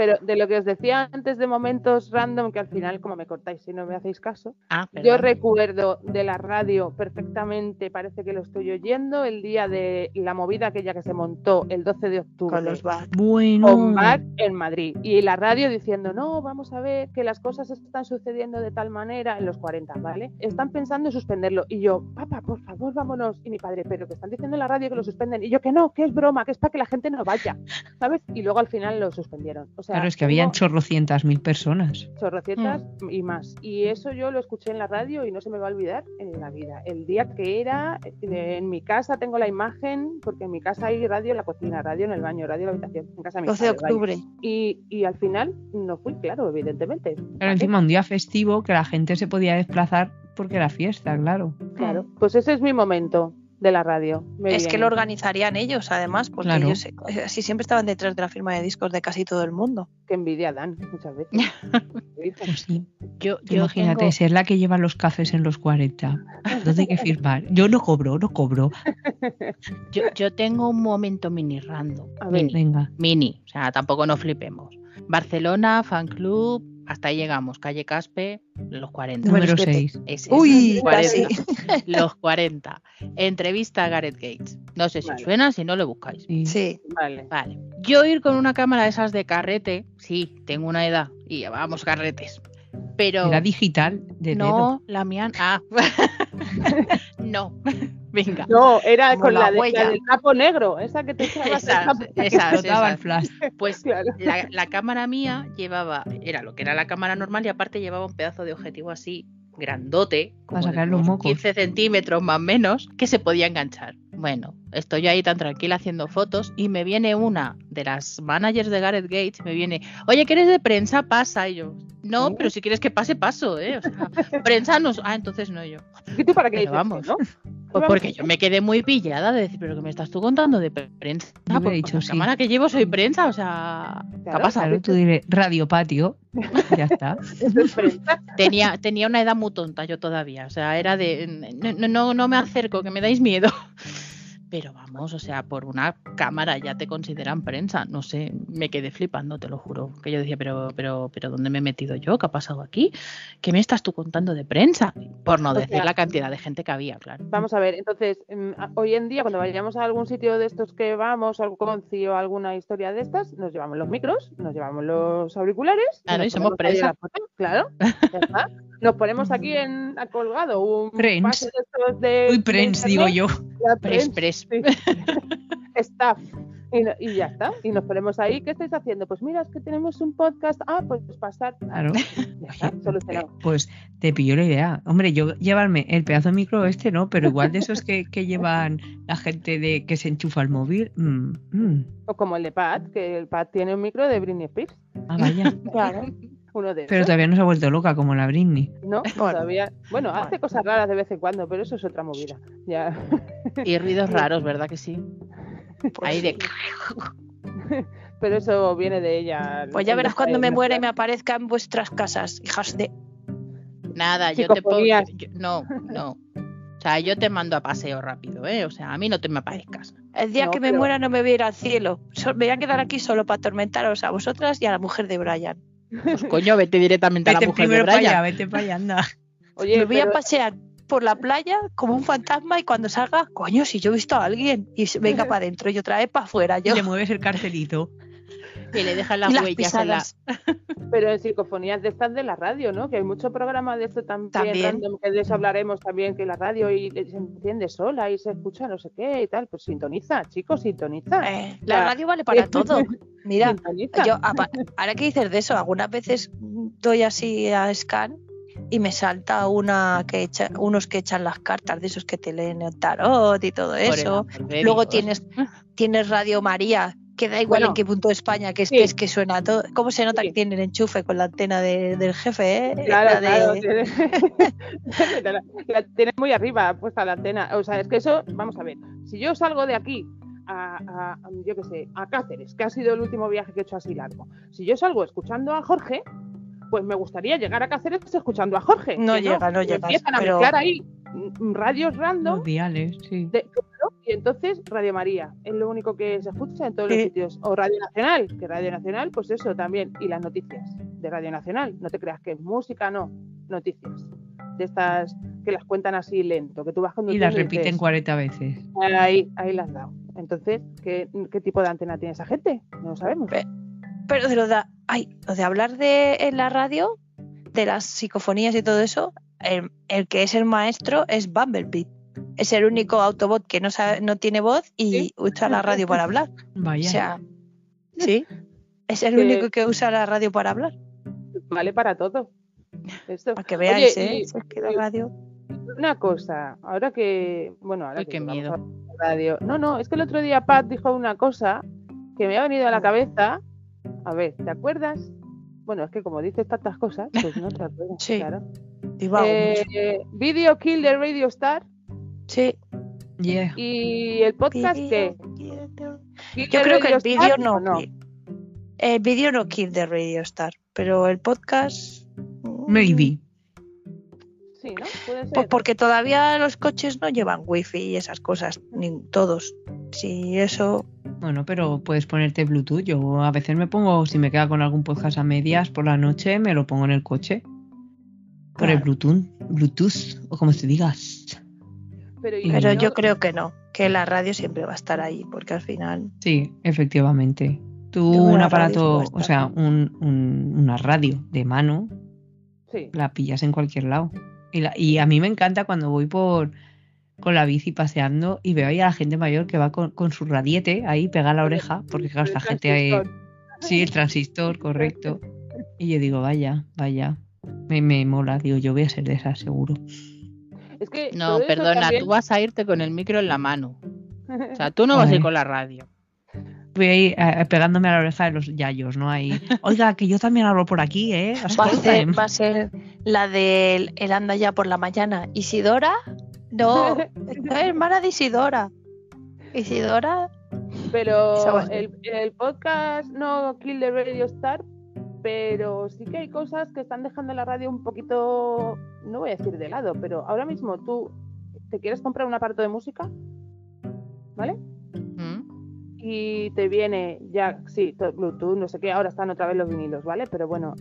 Pero de lo que os decía antes de momentos random, que al final, como me cortáis si no me hacéis caso, Ah, yo recuerdo de la radio perfectamente, parece que lo estoy oyendo, el día de la movida aquella que se montó el 12 de octubre. Con los back. Bueno. con Mac en Madrid y la radio diciendo no, vamos a ver que las cosas están sucediendo de tal manera en los 40, ¿vale? Están pensando en suspenderlo y yo, papá, por favor, vámonos y mi padre, pero que están diciendo en la radio que lo suspenden y yo que no, que es broma, que es para que la gente no vaya, ¿sabes? Y luego al final lo suspendieron. O sea, Claro, es que habían chorrocientas mil personas. chorrocientas Mm. y más. Y eso yo lo escuché en la radio y no se me va a olvidar en la vida. El día que era, en mi casa tengo la imagen, porque en mi casa hay radio en la cocina, radio en el baño, radio en la habitación, en casa de mi 12 de octubre. Y, y al final no fui, claro, evidentemente. Pero encima un día festivo que la gente se podía desplazar porque era fiesta, claro. Claro, pues ese es mi momento de la radio. Es que lo organizarían ellos, además, porque Claro. ellos eh, así siempre estaban detrás de la firma de discos de casi todo el mundo. Qué envidia dan muchas veces. Pues sí. Yo, imagínate tengo- ser la que lleva los cafés en los 40. ¿Dónde hay que firmar? Yo no cobro, no cobro. yo, yo tengo un momento mini random. A ver. Mini, Venga. mini, o sea, tampoco nos flipemos. Barcelona, fan club, hasta ahí llegamos. Calle Caspe, los 40. Número Número siete. 6. Ese, Uy, los 40. Los 40. Entrevista a Gareth Gates. No sé si os Vale. suena, si no lo buscáis. Sí. Sí, Vale. Vale. Yo ir con una cámara de esas de carrete, sí, tengo una edad y llevábamos carretes. Pero Era digital de dedo. no, la mía. Ah. no. Venga. No, era Como con la la, de- la del capo negro, esa que te echabas explotaba esas. el flash. Pues Claro. la, la cámara mía llevaba, era lo que era la cámara normal y aparte llevaba un pedazo de objetivo así grandote, como sacar los unos mocos. 15 centímetros más o menos, que se podía enganchar. Bueno, estoy ahí tan tranquila haciendo fotos y me viene una de las managers de Gareth Gates, me viene, oye, ¿que eres de prensa? Pasa. Y yo, no, ¿Sí? pero si quieres que pase, paso, ¿eh? O sea, prensa no... Ah, entonces no yo. ¿Y tú para qué dices vamos. que no? Pues porque yo me quedé muy pillada de decir, pero ¿qué me estás tú contando de prensa? Yo dicho la sí. cámara que llevo soy prensa, o sea, ¿qué ha pasado? Claro, tú diré radio patio. Ya está. Tenía, tenía una edad muy tonta yo todavía, o sea, era de, no, no, no me acerco, que me dais miedo. Pero vamos, o sea, por una cámara ya te consideran prensa. No sé, me quedé flipando, te lo juro. Que yo decía, pero, pero, pero ¿dónde me he metido yo? ¿Qué ha pasado aquí? ¿Qué me estás tú contando de prensa? Por no O decir sea, la cantidad de gente que había, claro. Vamos a ver, entonces, mm, hoy en día cuando vayamos a algún sitio de estos que vamos, algún conci o alguna historia de estas, nos llevamos los micros, nos llevamos los auriculares. Claro, nos y somos foto, Claro, ya está. Nos ponemos aquí en ha colgado un Prens. de estos de. Uy, de Prince, digo yo. Prens, pres. sí. Staff. Y, no- y ya está. Y nos ponemos ahí. ¿Qué estáis haciendo? Pues mira, es que tenemos un podcast. Ah, pues pasar. Claro. Ya está, solucionado. Pues te pilló la idea. Hombre, yo llevarme el pedazo de micro este, ¿no? Pero igual de esos que, que llevan la gente de que se enchufa el móvil. mm, mm. O como el de Pat, que el Pat tiene un micro de Britney Spears. Ah, vaya. Claro. Uno de Pero esos. todavía no se ha vuelto loca como la Britney. No, Bueno. todavía. Bueno, hace cosas raras de vez en cuando, pero eso es otra movida. Ya. Y ruidos raros, ¿verdad que sí? Ahí de... Pero eso viene de ella. Pues ya verás cuando me muera y me aparezca en vuestras casas, hijas de... Nada, yo te yo- No, no. O sea, yo te mando a paseo rápido, ¿eh? O sea, a mí no te me aparezcas. El día No, que me pero- muera no me voy a ir al cielo. So- me voy a quedar aquí solo para atormentaros a vosotras y a la mujer de Brian. Pues coño, vete directamente a la Vete mujer de primero para allá, Brian. vete para allá, anda. Oye, me voy pero- a pasear por la playa como un fantasma y cuando salga, coño, si yo he visto a alguien y venga para adentro y otra vez para afuera Y yo. le mueves el cartelito. Que le dejan las las huellas en la... pero en psicofonías de estas de la radio, ¿no? Que hay mucho programa de esto también, También. random, que de eso hablaremos también, que la radio y se entiende sola y se escucha no sé qué y tal. Pues sintoniza, chicos, sintoniza. Eh, la Ya. radio vale para todo. Mira, Sintoniza. yo ahora que dices de eso, algunas veces doy así a scan y me salta una que echa, unos que echan las cartas de esos que te leen el tarot y todo eso. Luego tienes, tienes Radio María, que da igual Bueno, en qué punto de España, que es, sí. que, es que suena todo. ¿Cómo se nota Sí. que tienen enchufe con la antena de- del jefe? eh? Claro, La de- claro. tiene- la, la tiene muy arriba puesta la antena. O sea, es que eso, vamos a ver, si yo salgo de aquí a, a- a, yo qué sé, a Cáceres, que ha sido el último viaje que he hecho así largo, si yo salgo escuchando a Jorge, pues me gustaría llegar a Cáceres escuchando a Jorge. No llega, no me llegas, Empiezan a pero- mezclar ahí radios random. Diales, sí. de- y entonces Radio María es lo único que se escucha en todos los sitios. O Radio Nacional, que Radio Nacional, pues eso también. Y las noticias de Radio Nacional. No te creas que es música, no. Noticias. De estas que las cuentan así lento, que tú vas Y las repiten dices, 40 veces. Ahí, ahí las dado. Entonces, ¿qué, ¿qué tipo de antena tiene esa gente? No lo sabemos. Pero de lo de, ay, lo de hablar de en la radio, de las psicofonías y todo eso, el, el que es el maestro es Bumblebee. Es el único Autobot que no sabe, no tiene voz y Sí. usa la radio para hablar. Vaya. O sea, sí. Es el único que usa la radio para hablar. Vale para todo. Esto. Para que veáis, Oye, ¿eh? y- es que la radio. Una cosa, ahora que, bueno, ahora Uy, que qué miedo. a radio. No, no, es que el otro día Pat dijo una cosa que me ha venido a la cabeza. A ver, ¿te acuerdas? Bueno, es que como dices tantas cosas, pues no te acuerdas. Sí, claro. Eh, Video Kill the Radio Star Sí. Yeah. y el podcast Kill Yo the creo que el vídeo no. ¿o no. kill- El vídeo no kill de Radio Star, pero el podcast. Maybe. Sí, ¿no? Puede ser. Pues porque todavía los coches no llevan wifi y esas cosas, ni todos. Si eso. Bueno, pero puedes ponerte Bluetooth. Yo a veces me pongo, si me queda con algún podcast a medias por la noche, me lo pongo en el coche. Por el. Bluetooth, Bluetooth, o como te digas. Pero, y Pero no- yo creo que no, que la radio siempre va a estar ahí, porque al final. Sí, efectivamente. Tú un aparato, o sea, un- un- una radio de mano, Sí. la pillas en cualquier lado. Y, la- y a mí me encanta cuando voy por con la bici paseando y veo ahí a la gente mayor que va con, con su radiete ahí pegada a la oreja, porque claro, esta gente ahí, sí, el transistor, correcto. Y yo digo, vaya, vaya, me, me mola, digo, yo voy a ser de esas seguro. Es que No, perdona, también- tú vas a irte con el micro en la mano. O sea, tú no vas a ir con la radio. Voy a ir eh, pegándome a la oreja de los yayos, ¿no? Ahí, oiga, que yo también hablo por aquí, ¿eh? Va a, ser, em". va a ser la del el anda ya por la mañana. ¿Isidora? No, es hermana de Isidora. Isidora, Pero el, el podcast no Kill the Radio Star, pero sí que hay cosas que están dejando la radio un poquito, no voy a decir de lado, pero ahora mismo tú te quieres comprar un aparato de música, ¿vale? ¿Mm? Y te viene ya, sí, to- Bluetooth, no sé qué, ahora están otra vez los vinilos, ¿vale? Pero bueno,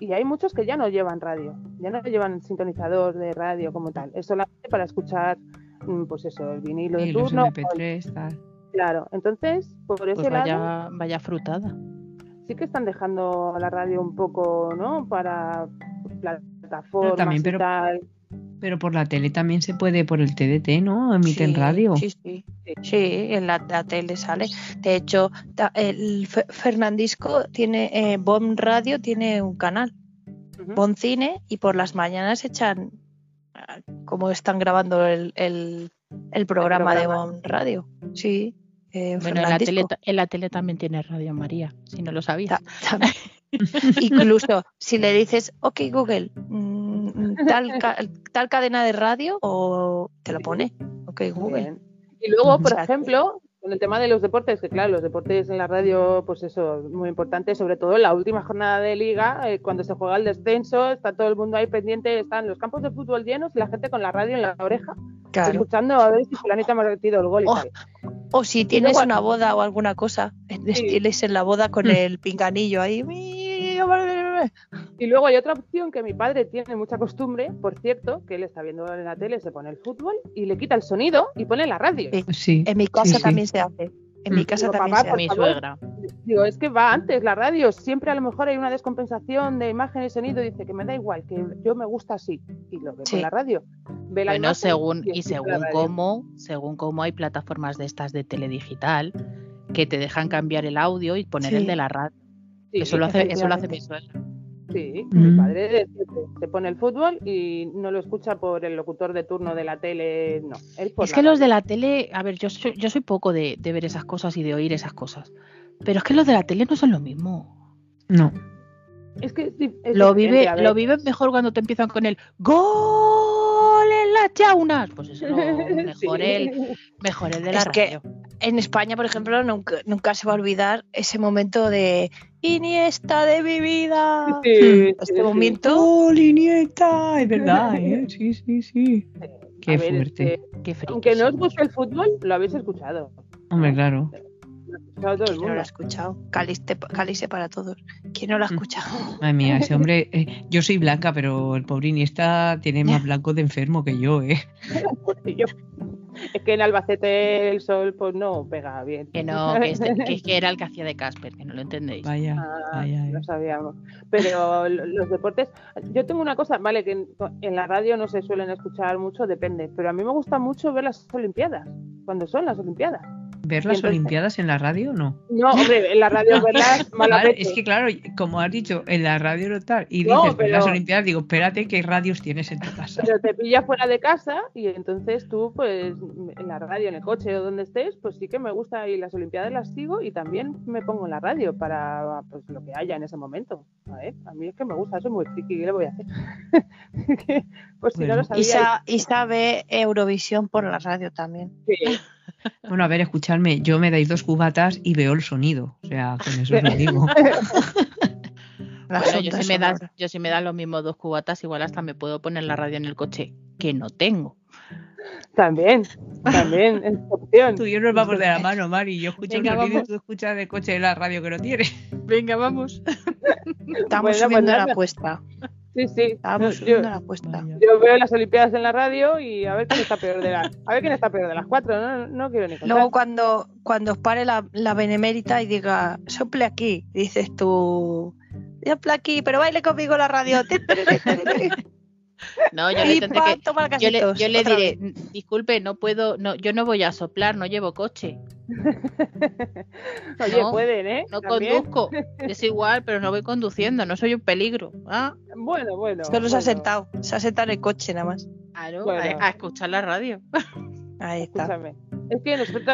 y hay muchos que ya no llevan radio, ya no llevan sintonizador de radio como tal, es solamente para escuchar, mm, pues eso, el vinilo de Y los turno. o- MP3, tal. Claro, entonces, por ese Pues lado, vaya, vaya frutada. Sí que están dejando a la radio un poco, ¿no? Para plataformas también, y pero- tal. Pero por la tele también se puede, por el TDT, ¿no? Emiten Sí, radio. Sí, sí. Sí, en la, la tele sale. De hecho, ta- el Fe- Fernandisco tiene, eh, Bon Radio tiene un canal, Ujú. Bon Cine, y por las mañanas echan, ah, como están grabando el, el, el programa, de programa. Bon Radio. Sí. Eh, Bueno, en la, tele, Fernandisco. ta- en la tele también tiene Radio María, si no lo sabías. Ta- también. Incluso si le dices, ok Google, mm, tal, ca- tal cadena de radio, o te lo pone, ok Google. Bien. Y luego, por ejemplo, con el tema de los deportes, que claro, los deportes en la radio, pues eso, es muy importante, sobre todo en la última jornada de liga, eh, cuando se juega el descenso, está todo el mundo ahí pendiente, están los campos de fútbol llenos y la gente con la radio en la oreja, Claro. escuchando a ver si fulanita ha metido el gol y Oh, tal. O si tienes una boda o alguna cosa, tienes en la boda con Mm. el pinganillo ahí. Y luego hay otra opción que mi padre tiene mucha costumbre, por cierto, que él está viendo en la tele, se pone el fútbol y le quita el sonido y pone la radio. Sí. Sí. En mi casa sí. también se hace. En mi Mm. casa Digo, también papá, se por hace. Mi suegra. Digo, es que va antes la radio, siempre a lo mejor hay una descompensación de imagen y sonido, dice que me da igual, que yo me gusta así, y lo ve Sí. con la radio. Ve la Bueno, según, y según cómo, según cómo hay plataformas de estas de teledigital que te dejan cambiar el audio y poner el de la radio. Sí, eso lo hace, eso lo hace mi suegra. Sí, Mm. mi padre siempre se pone el fútbol y no lo escucha por el locutor de turno de la tele, no. Él por Es que los de la tele, a ver, yo soy, yo soy poco de, de ver esas cosas y de oír esas cosas. Pero es que los de la tele no son lo mismo. No. Es que es Lo, vive, lo viven mejor cuando te empiezan con el ¡Gol en las chaunas! Pues eso, no, mejor, Sí. el, mejor el de la Es que- radio. En España, por ejemplo, nunca, nunca se va a olvidar ese momento de Iniesta de mi vida. Sí, sí, Este sí. momento. ¡Gol, Iniesta! Es verdad, ¿eh? Sí, sí, sí. Qué A ver, es fuerte. que, Qué friki aunque no os guste el fútbol, lo habéis escuchado. Hombre, claro. Lo ha escuchado todo el ¿Quién no lo mundo. ha escuchado? Cálice, cálice para todos. ¿Quién no lo ha Mm. escuchado? Madre mía, ese hombre. eh, yo soy blanca, pero el pobre Iniesta tiene más blanco de enfermo que yo, ¿eh? Yo- Es que en Albacete el sol pues no pega bien. Que no, que, este- que- que era el que hacía de Casper, que no lo entendéis. Vaya, Ah, vaya. lo eh. sabíamos. Pero lo- los deportes, yo tengo una cosa, vale, que en, en la radio no se suelen escuchar mucho, depende, pero a mí me gusta mucho ver las Olimpiadas, cuando son las Olimpiadas. ¿Ver las entonces- Olimpiadas en la radio no? No, hombre, en la radio verlas mala es que claro, como has dicho, en la radio no tal, y No, dices ver las pero- Olimpiadas, digo, espérate, ¿qué radios tienes en tu casa? Pero te pilla fuera de casa y entonces tú, pues, en la radio, en el coche o donde estés, pues sí que me gusta y las Olimpiadas las sigo y también me pongo en la radio para pues, lo que haya en ese momento. A ver, a mí es que me gusta, soy muy friki, ¿qué le voy a hacer? pues si no lo Y, sabía. sa- y sabe Eurovisión por la radio también. sí. Bueno, a ver, escuchadme, yo me dais dos cubatas y veo el sonido. O sea, con eso os lo digo. Bueno, yo, si me das, yo si me dan los mismos dos cubatas, igual hasta me puedo poner la radio en el coche, que no tengo. También, también, es opción. Tú y yo nos vamos de la mano, Mari. Yo escucho Venga, el sonido y tú escuchas de coche de la radio que no tiene. Venga, vamos. Estamos Bueno, subiendo pues la apuesta. Sí, sí. Estamos Yo, la apuesta. Yo veo las Olimpiadas en la radio y a ver quién está peor de las, a ver quién está peor de las cuatro, no, no quiero ni contar. Luego cuando, cuando os pare la, la benemérita y diga, sople aquí, dices tú, sople aquí, pero baile conmigo la radio. No, yo le tendré que. Yo le, yo le diré, vez. disculpe, no puedo, no, yo no voy a soplar, no llevo coche, Oye, no, pueden, ¿eh? no También. conduzco. Es igual, pero no voy conduciendo, no soy un peligro. Ah, Bueno, bueno. Solo se ha bueno. sentado, se ha sentado en el coche nada más. claro, Bueno. a, a escuchar la radio. Ahí está. Escúchame. Es que nosotros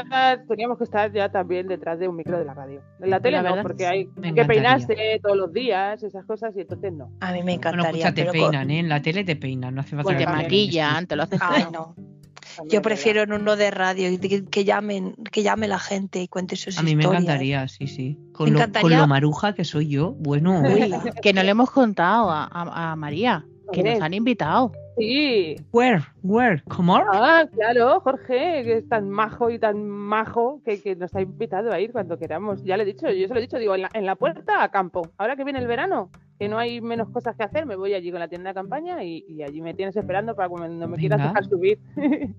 teníamos que estar ya también detrás de un micro de la radio. En la tele La no, porque hay que peinarse todos los días, esas cosas, y entonces no. A mí me Bueno, encantaría. escucha, te pero con- peinan, ¿eh? En la tele te peinan, no hace falta Pues que te maquillan, te lo haces Ay, todo. no. Yo prefiero en uno de radio y que, que llamen, que llame la gente y cuente sus A mí me historias. encantaría, sí, sí. Con, Me lo, con encantaría- lo maruja que soy yo, bueno. Uy, Que no le hemos contado a, a- a María, que nos han invitado. Sí. Where? Where? Come on. Ah, claro, Jorge, que es tan majo y tan majo que, que nos ha invitado a ir cuando queramos. Ya le he dicho, yo se lo he dicho, digo, en la, en la puerta a campo. Ahora que viene el verano, que no hay menos cosas que hacer, me voy allí con la tienda de campaña y, y allí me tienes esperando para cuando me quieras dejar subir.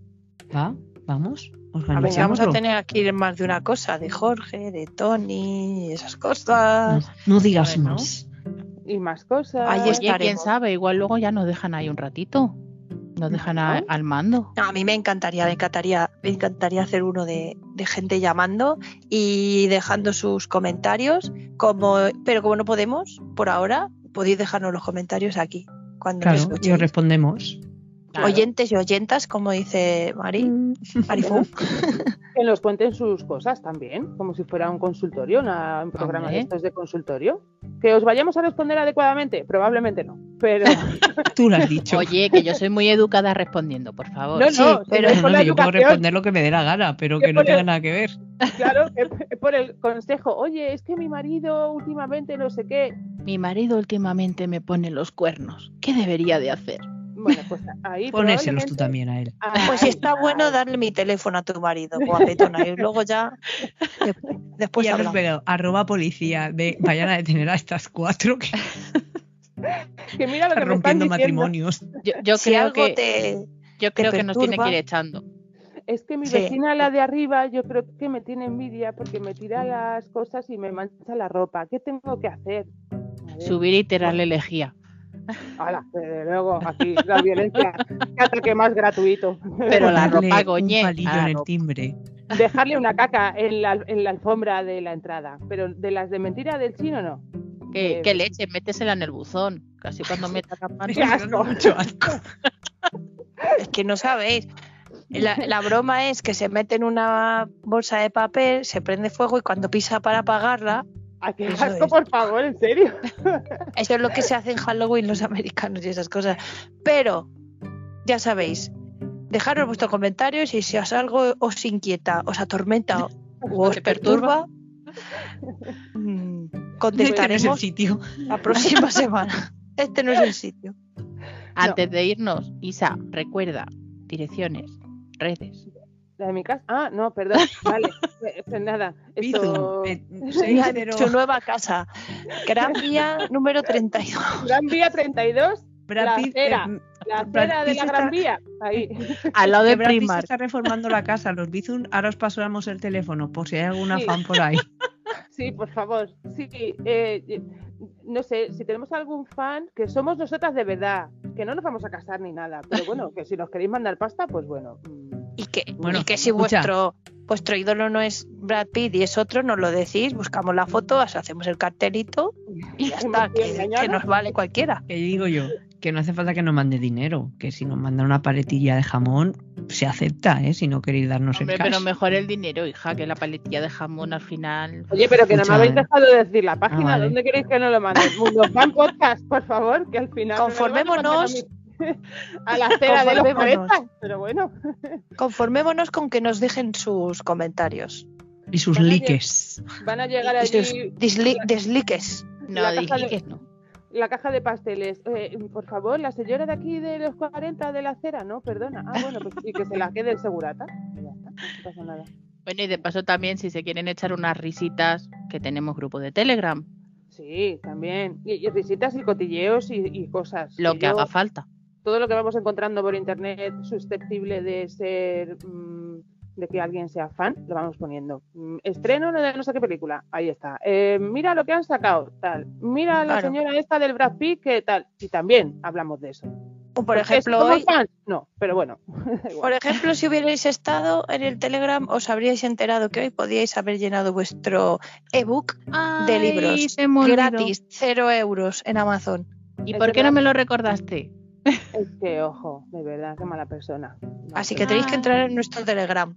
Va, vamos. A ver, vamos a tener aquí más de una cosa, de Jorge, de Tony, esas cosas. No, no digas Bueno. más. y más cosas. Ahí Oye, estaremos. quién sabe, igual luego ya nos dejan ahí un ratito. Nos dejan al mando. No, a mí me encantaría, me encantaría, me encantaría hacer uno de, de gente llamando y dejando sus comentarios, como, pero como no podemos por ahora, podéis dejarnos los comentarios aquí. Cuando Claro, y escuchéis. os respondemos. Claro. Oyentes y oyentas, como dice Mari, Mm. Marifu. Que nos cuenten sus cosas también, como si fuera un consultorio, una- un programa de estos de consultorio. Que os vayamos a responder adecuadamente, probablemente no. Pero Tú lo has dicho. Oye, que yo soy muy educada respondiendo, por favor. no, no, Sí, pero- no yo puedo responder lo que me dé la gana, pero Que no tenga el- nada que ver. claro, es por el consejo. Oye, es que mi marido últimamente no sé qué. Mi marido últimamente me pone los cuernos. ¿Qué debería de hacer? Bueno, pues ahí. Ponéselos tú también a él. Pues si Ay, está bueno darle mi teléfono a tu marido, guapetona, y luego ya de- después y ahora hablamos. pero arroba policía de vayan a detener a estas cuatro que Que mira lo están que me están rompiendo matrimonios. Yo, yo si creo algo que, te, yo creo que nos tiene que ir echando. Es que mi Sí. vecina, la de arriba, yo creo que me tiene envidia porque me tira las cosas y me mancha la ropa. ¿Qué tengo que hacer? Subir y tirarle lejía. Hala, desde luego, aquí la violencia, qué ataque más gratuito. Pero la ropa goñé. Un palillo en el timbre. Dejarle una caca en la, en la alfombra de la entrada. Pero de las de mentira del chino, no. ¿Qué, Eh, qué leche? Métesela en el buzón. Casi cuando meta la mano. Qué asco. Mucho asco. Es que no sabéis. La, la broma es que se mete en una bolsa de papel, se prende fuego y cuando pisa para apagarla, Ay, qué Eso asco, es. por favor, en serio. eso es lo que se hace en Halloween los americanos y esas cosas. Pero, ya sabéis, dejaros vuestros comentarios y si os algo os inquieta, os atormenta o os perturba, mm, Este no es el contestaremos sitio. la próxima semana. Este no es el sitio. Antes de irnos, Isa, recuerda, direcciones, redes. La de mi casa. Ah, no, perdón. Vale, pues, nada. Bizum, Su nueva casa. Gran Vía número 32. Gran Vía 32, Brad la acera. eh, la Brad acera de la está- Gran Vía. Ahí. Al lado de Primark. está reformando la casa, los Bizum, ahora os pasamos el teléfono por si hay alguna Sí. fan por ahí. Sí, por favor. Sí, eh, no sé, si tenemos algún fan, que somos nosotras de verdad, que no nos vamos a casar ni nada, pero bueno, que si nos queréis mandar pasta, pues bueno. mm, Y que, Bueno, y que si escucha. vuestro, vuestro ídolo no es Brad Pitt y es otro, nos lo decís, buscamos la foto, os hacemos el cartelito y ya está, que, nos vale cualquiera. Que digo yo, que no hace falta que nos mande dinero, que si nos mandan una paletilla de jamón, se acepta, ¿eh? Si no queréis darnos Hombre, el cash. pero mejor el dinero, hija, que la paletilla de jamón al final. Oye, pero que no me habéis eh. dejado de decir la página. vale. ¿Dónde queréis que nos lo mandéis? Mundo Fan Podcast, por favor, que al final. no van a la acera de los Conformémonos. 40, pero bueno. Conformémonos con que nos dejen sus comentarios. Y sus Van a likes. Van a llegar Y sus allí disli- desliques. No, La caja de- no. la caja de pasteles. Eh, por favor, la señora de aquí de los 40 de la acera, no, perdona. Ah, bueno, pues y que se la quede el segurata. Ya está, no pasa nada. Bueno, y de paso también, si se quieren echar unas risitas, que tenemos grupo de Telegram, Sí, también. Y, y risitas y cotilleos y, y cosas. lo que yo- haga falta. Todo lo que vamos encontrando por internet susceptible de ser mm, de que alguien sea fan, lo vamos poniendo. Mm, estreno de no sé qué película, ahí está. Eh, mira lo que han sacado, tal. Mira a la Claro. señora esta del Brad Pitt, que tal. Y también hablamos de eso. O por ejemplo, ¿somos hoy? No, pero bueno. por ejemplo, si hubierais estado en el Telegram, os habríais enterado que hoy podíais haber llenado vuestro ebook de libros gratis, cero euros en Amazon. ¿Y Es por qué no me lo recordaste? Es que, ojo, de verdad, qué mala persona. Así que tenéis que entrar en nuestro Telegram.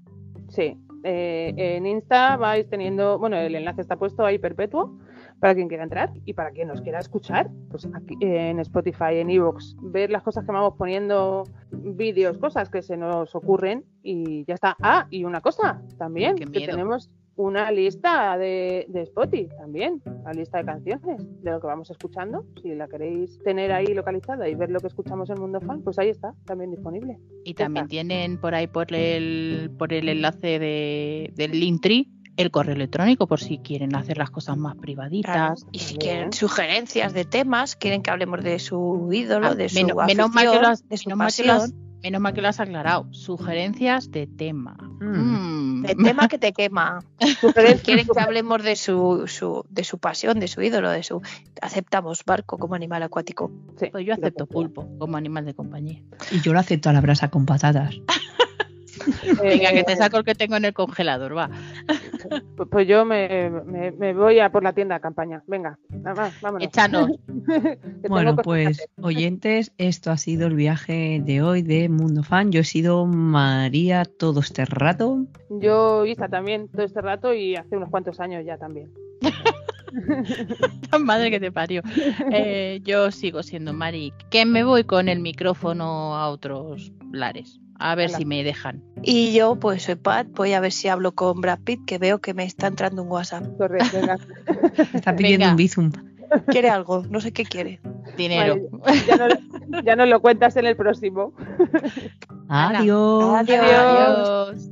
Sí, eh, en Insta vais teniendo, bueno, el enlace está puesto ahí perpetuo para quien quiera entrar y para quien nos quiera escuchar, pues aquí en Spotify, en Evox, ver las cosas que vamos poniendo, vídeos, cosas que se nos ocurren y ya está. Ah, y una cosa también, que tenemos, una lista de, de Spotify también, la lista de canciones de lo que vamos escuchando. Si la queréis tener ahí localizada y ver lo que escuchamos en Mundo Fan, pues ahí está, también disponible. Y también está. tienen por ahí por el, por el enlace de, del Linktree el correo electrónico por si quieren hacer las cosas más Claro. privaditas. Y si Bien. quieren sugerencias de temas, quieren que hablemos de su ídolo, Ah, de su menos, menos mal que afición, lo has, de su menos mal que lo has- pasión, menos mal que lo has aclarado. Sugerencias de tema. Mm. De tema que te quema. Quieren que hablemos de su, su, de su pasión, de su ídolo, de su aceptamos barco como animal acuático. Sí, Pues yo acepto pulpo como animal de compañía. Y yo lo acepto a la brasa con patatas. Venga, que te saco el que tengo en el congelador, va. Pues- Pues yo me, me- me voy a por la tienda a campaña. Venga, nada más, vámonos. Échanos. Bueno, pues oyentes, esto ha sido el viaje de hoy de Mundo Fan. Yo he sido María todo este rato. Yo, Isa, también todo este rato y hace unos cuantos años ya también. Madre que te parió. Eh, yo sigo siendo Mari, que me voy con el micrófono a otros lares. A ver si me dejan. Y yo, pues soy Pat, voy a ver si hablo con Brad Pitt, que veo que me está entrando un WhatsApp. Corre, venga. Me está pidiendo Venga. un bizum. Quiere algo, no sé qué quiere. Dinero. Vale, ya, no, ya nos lo cuentas en el próximo. Adiós. Adiós.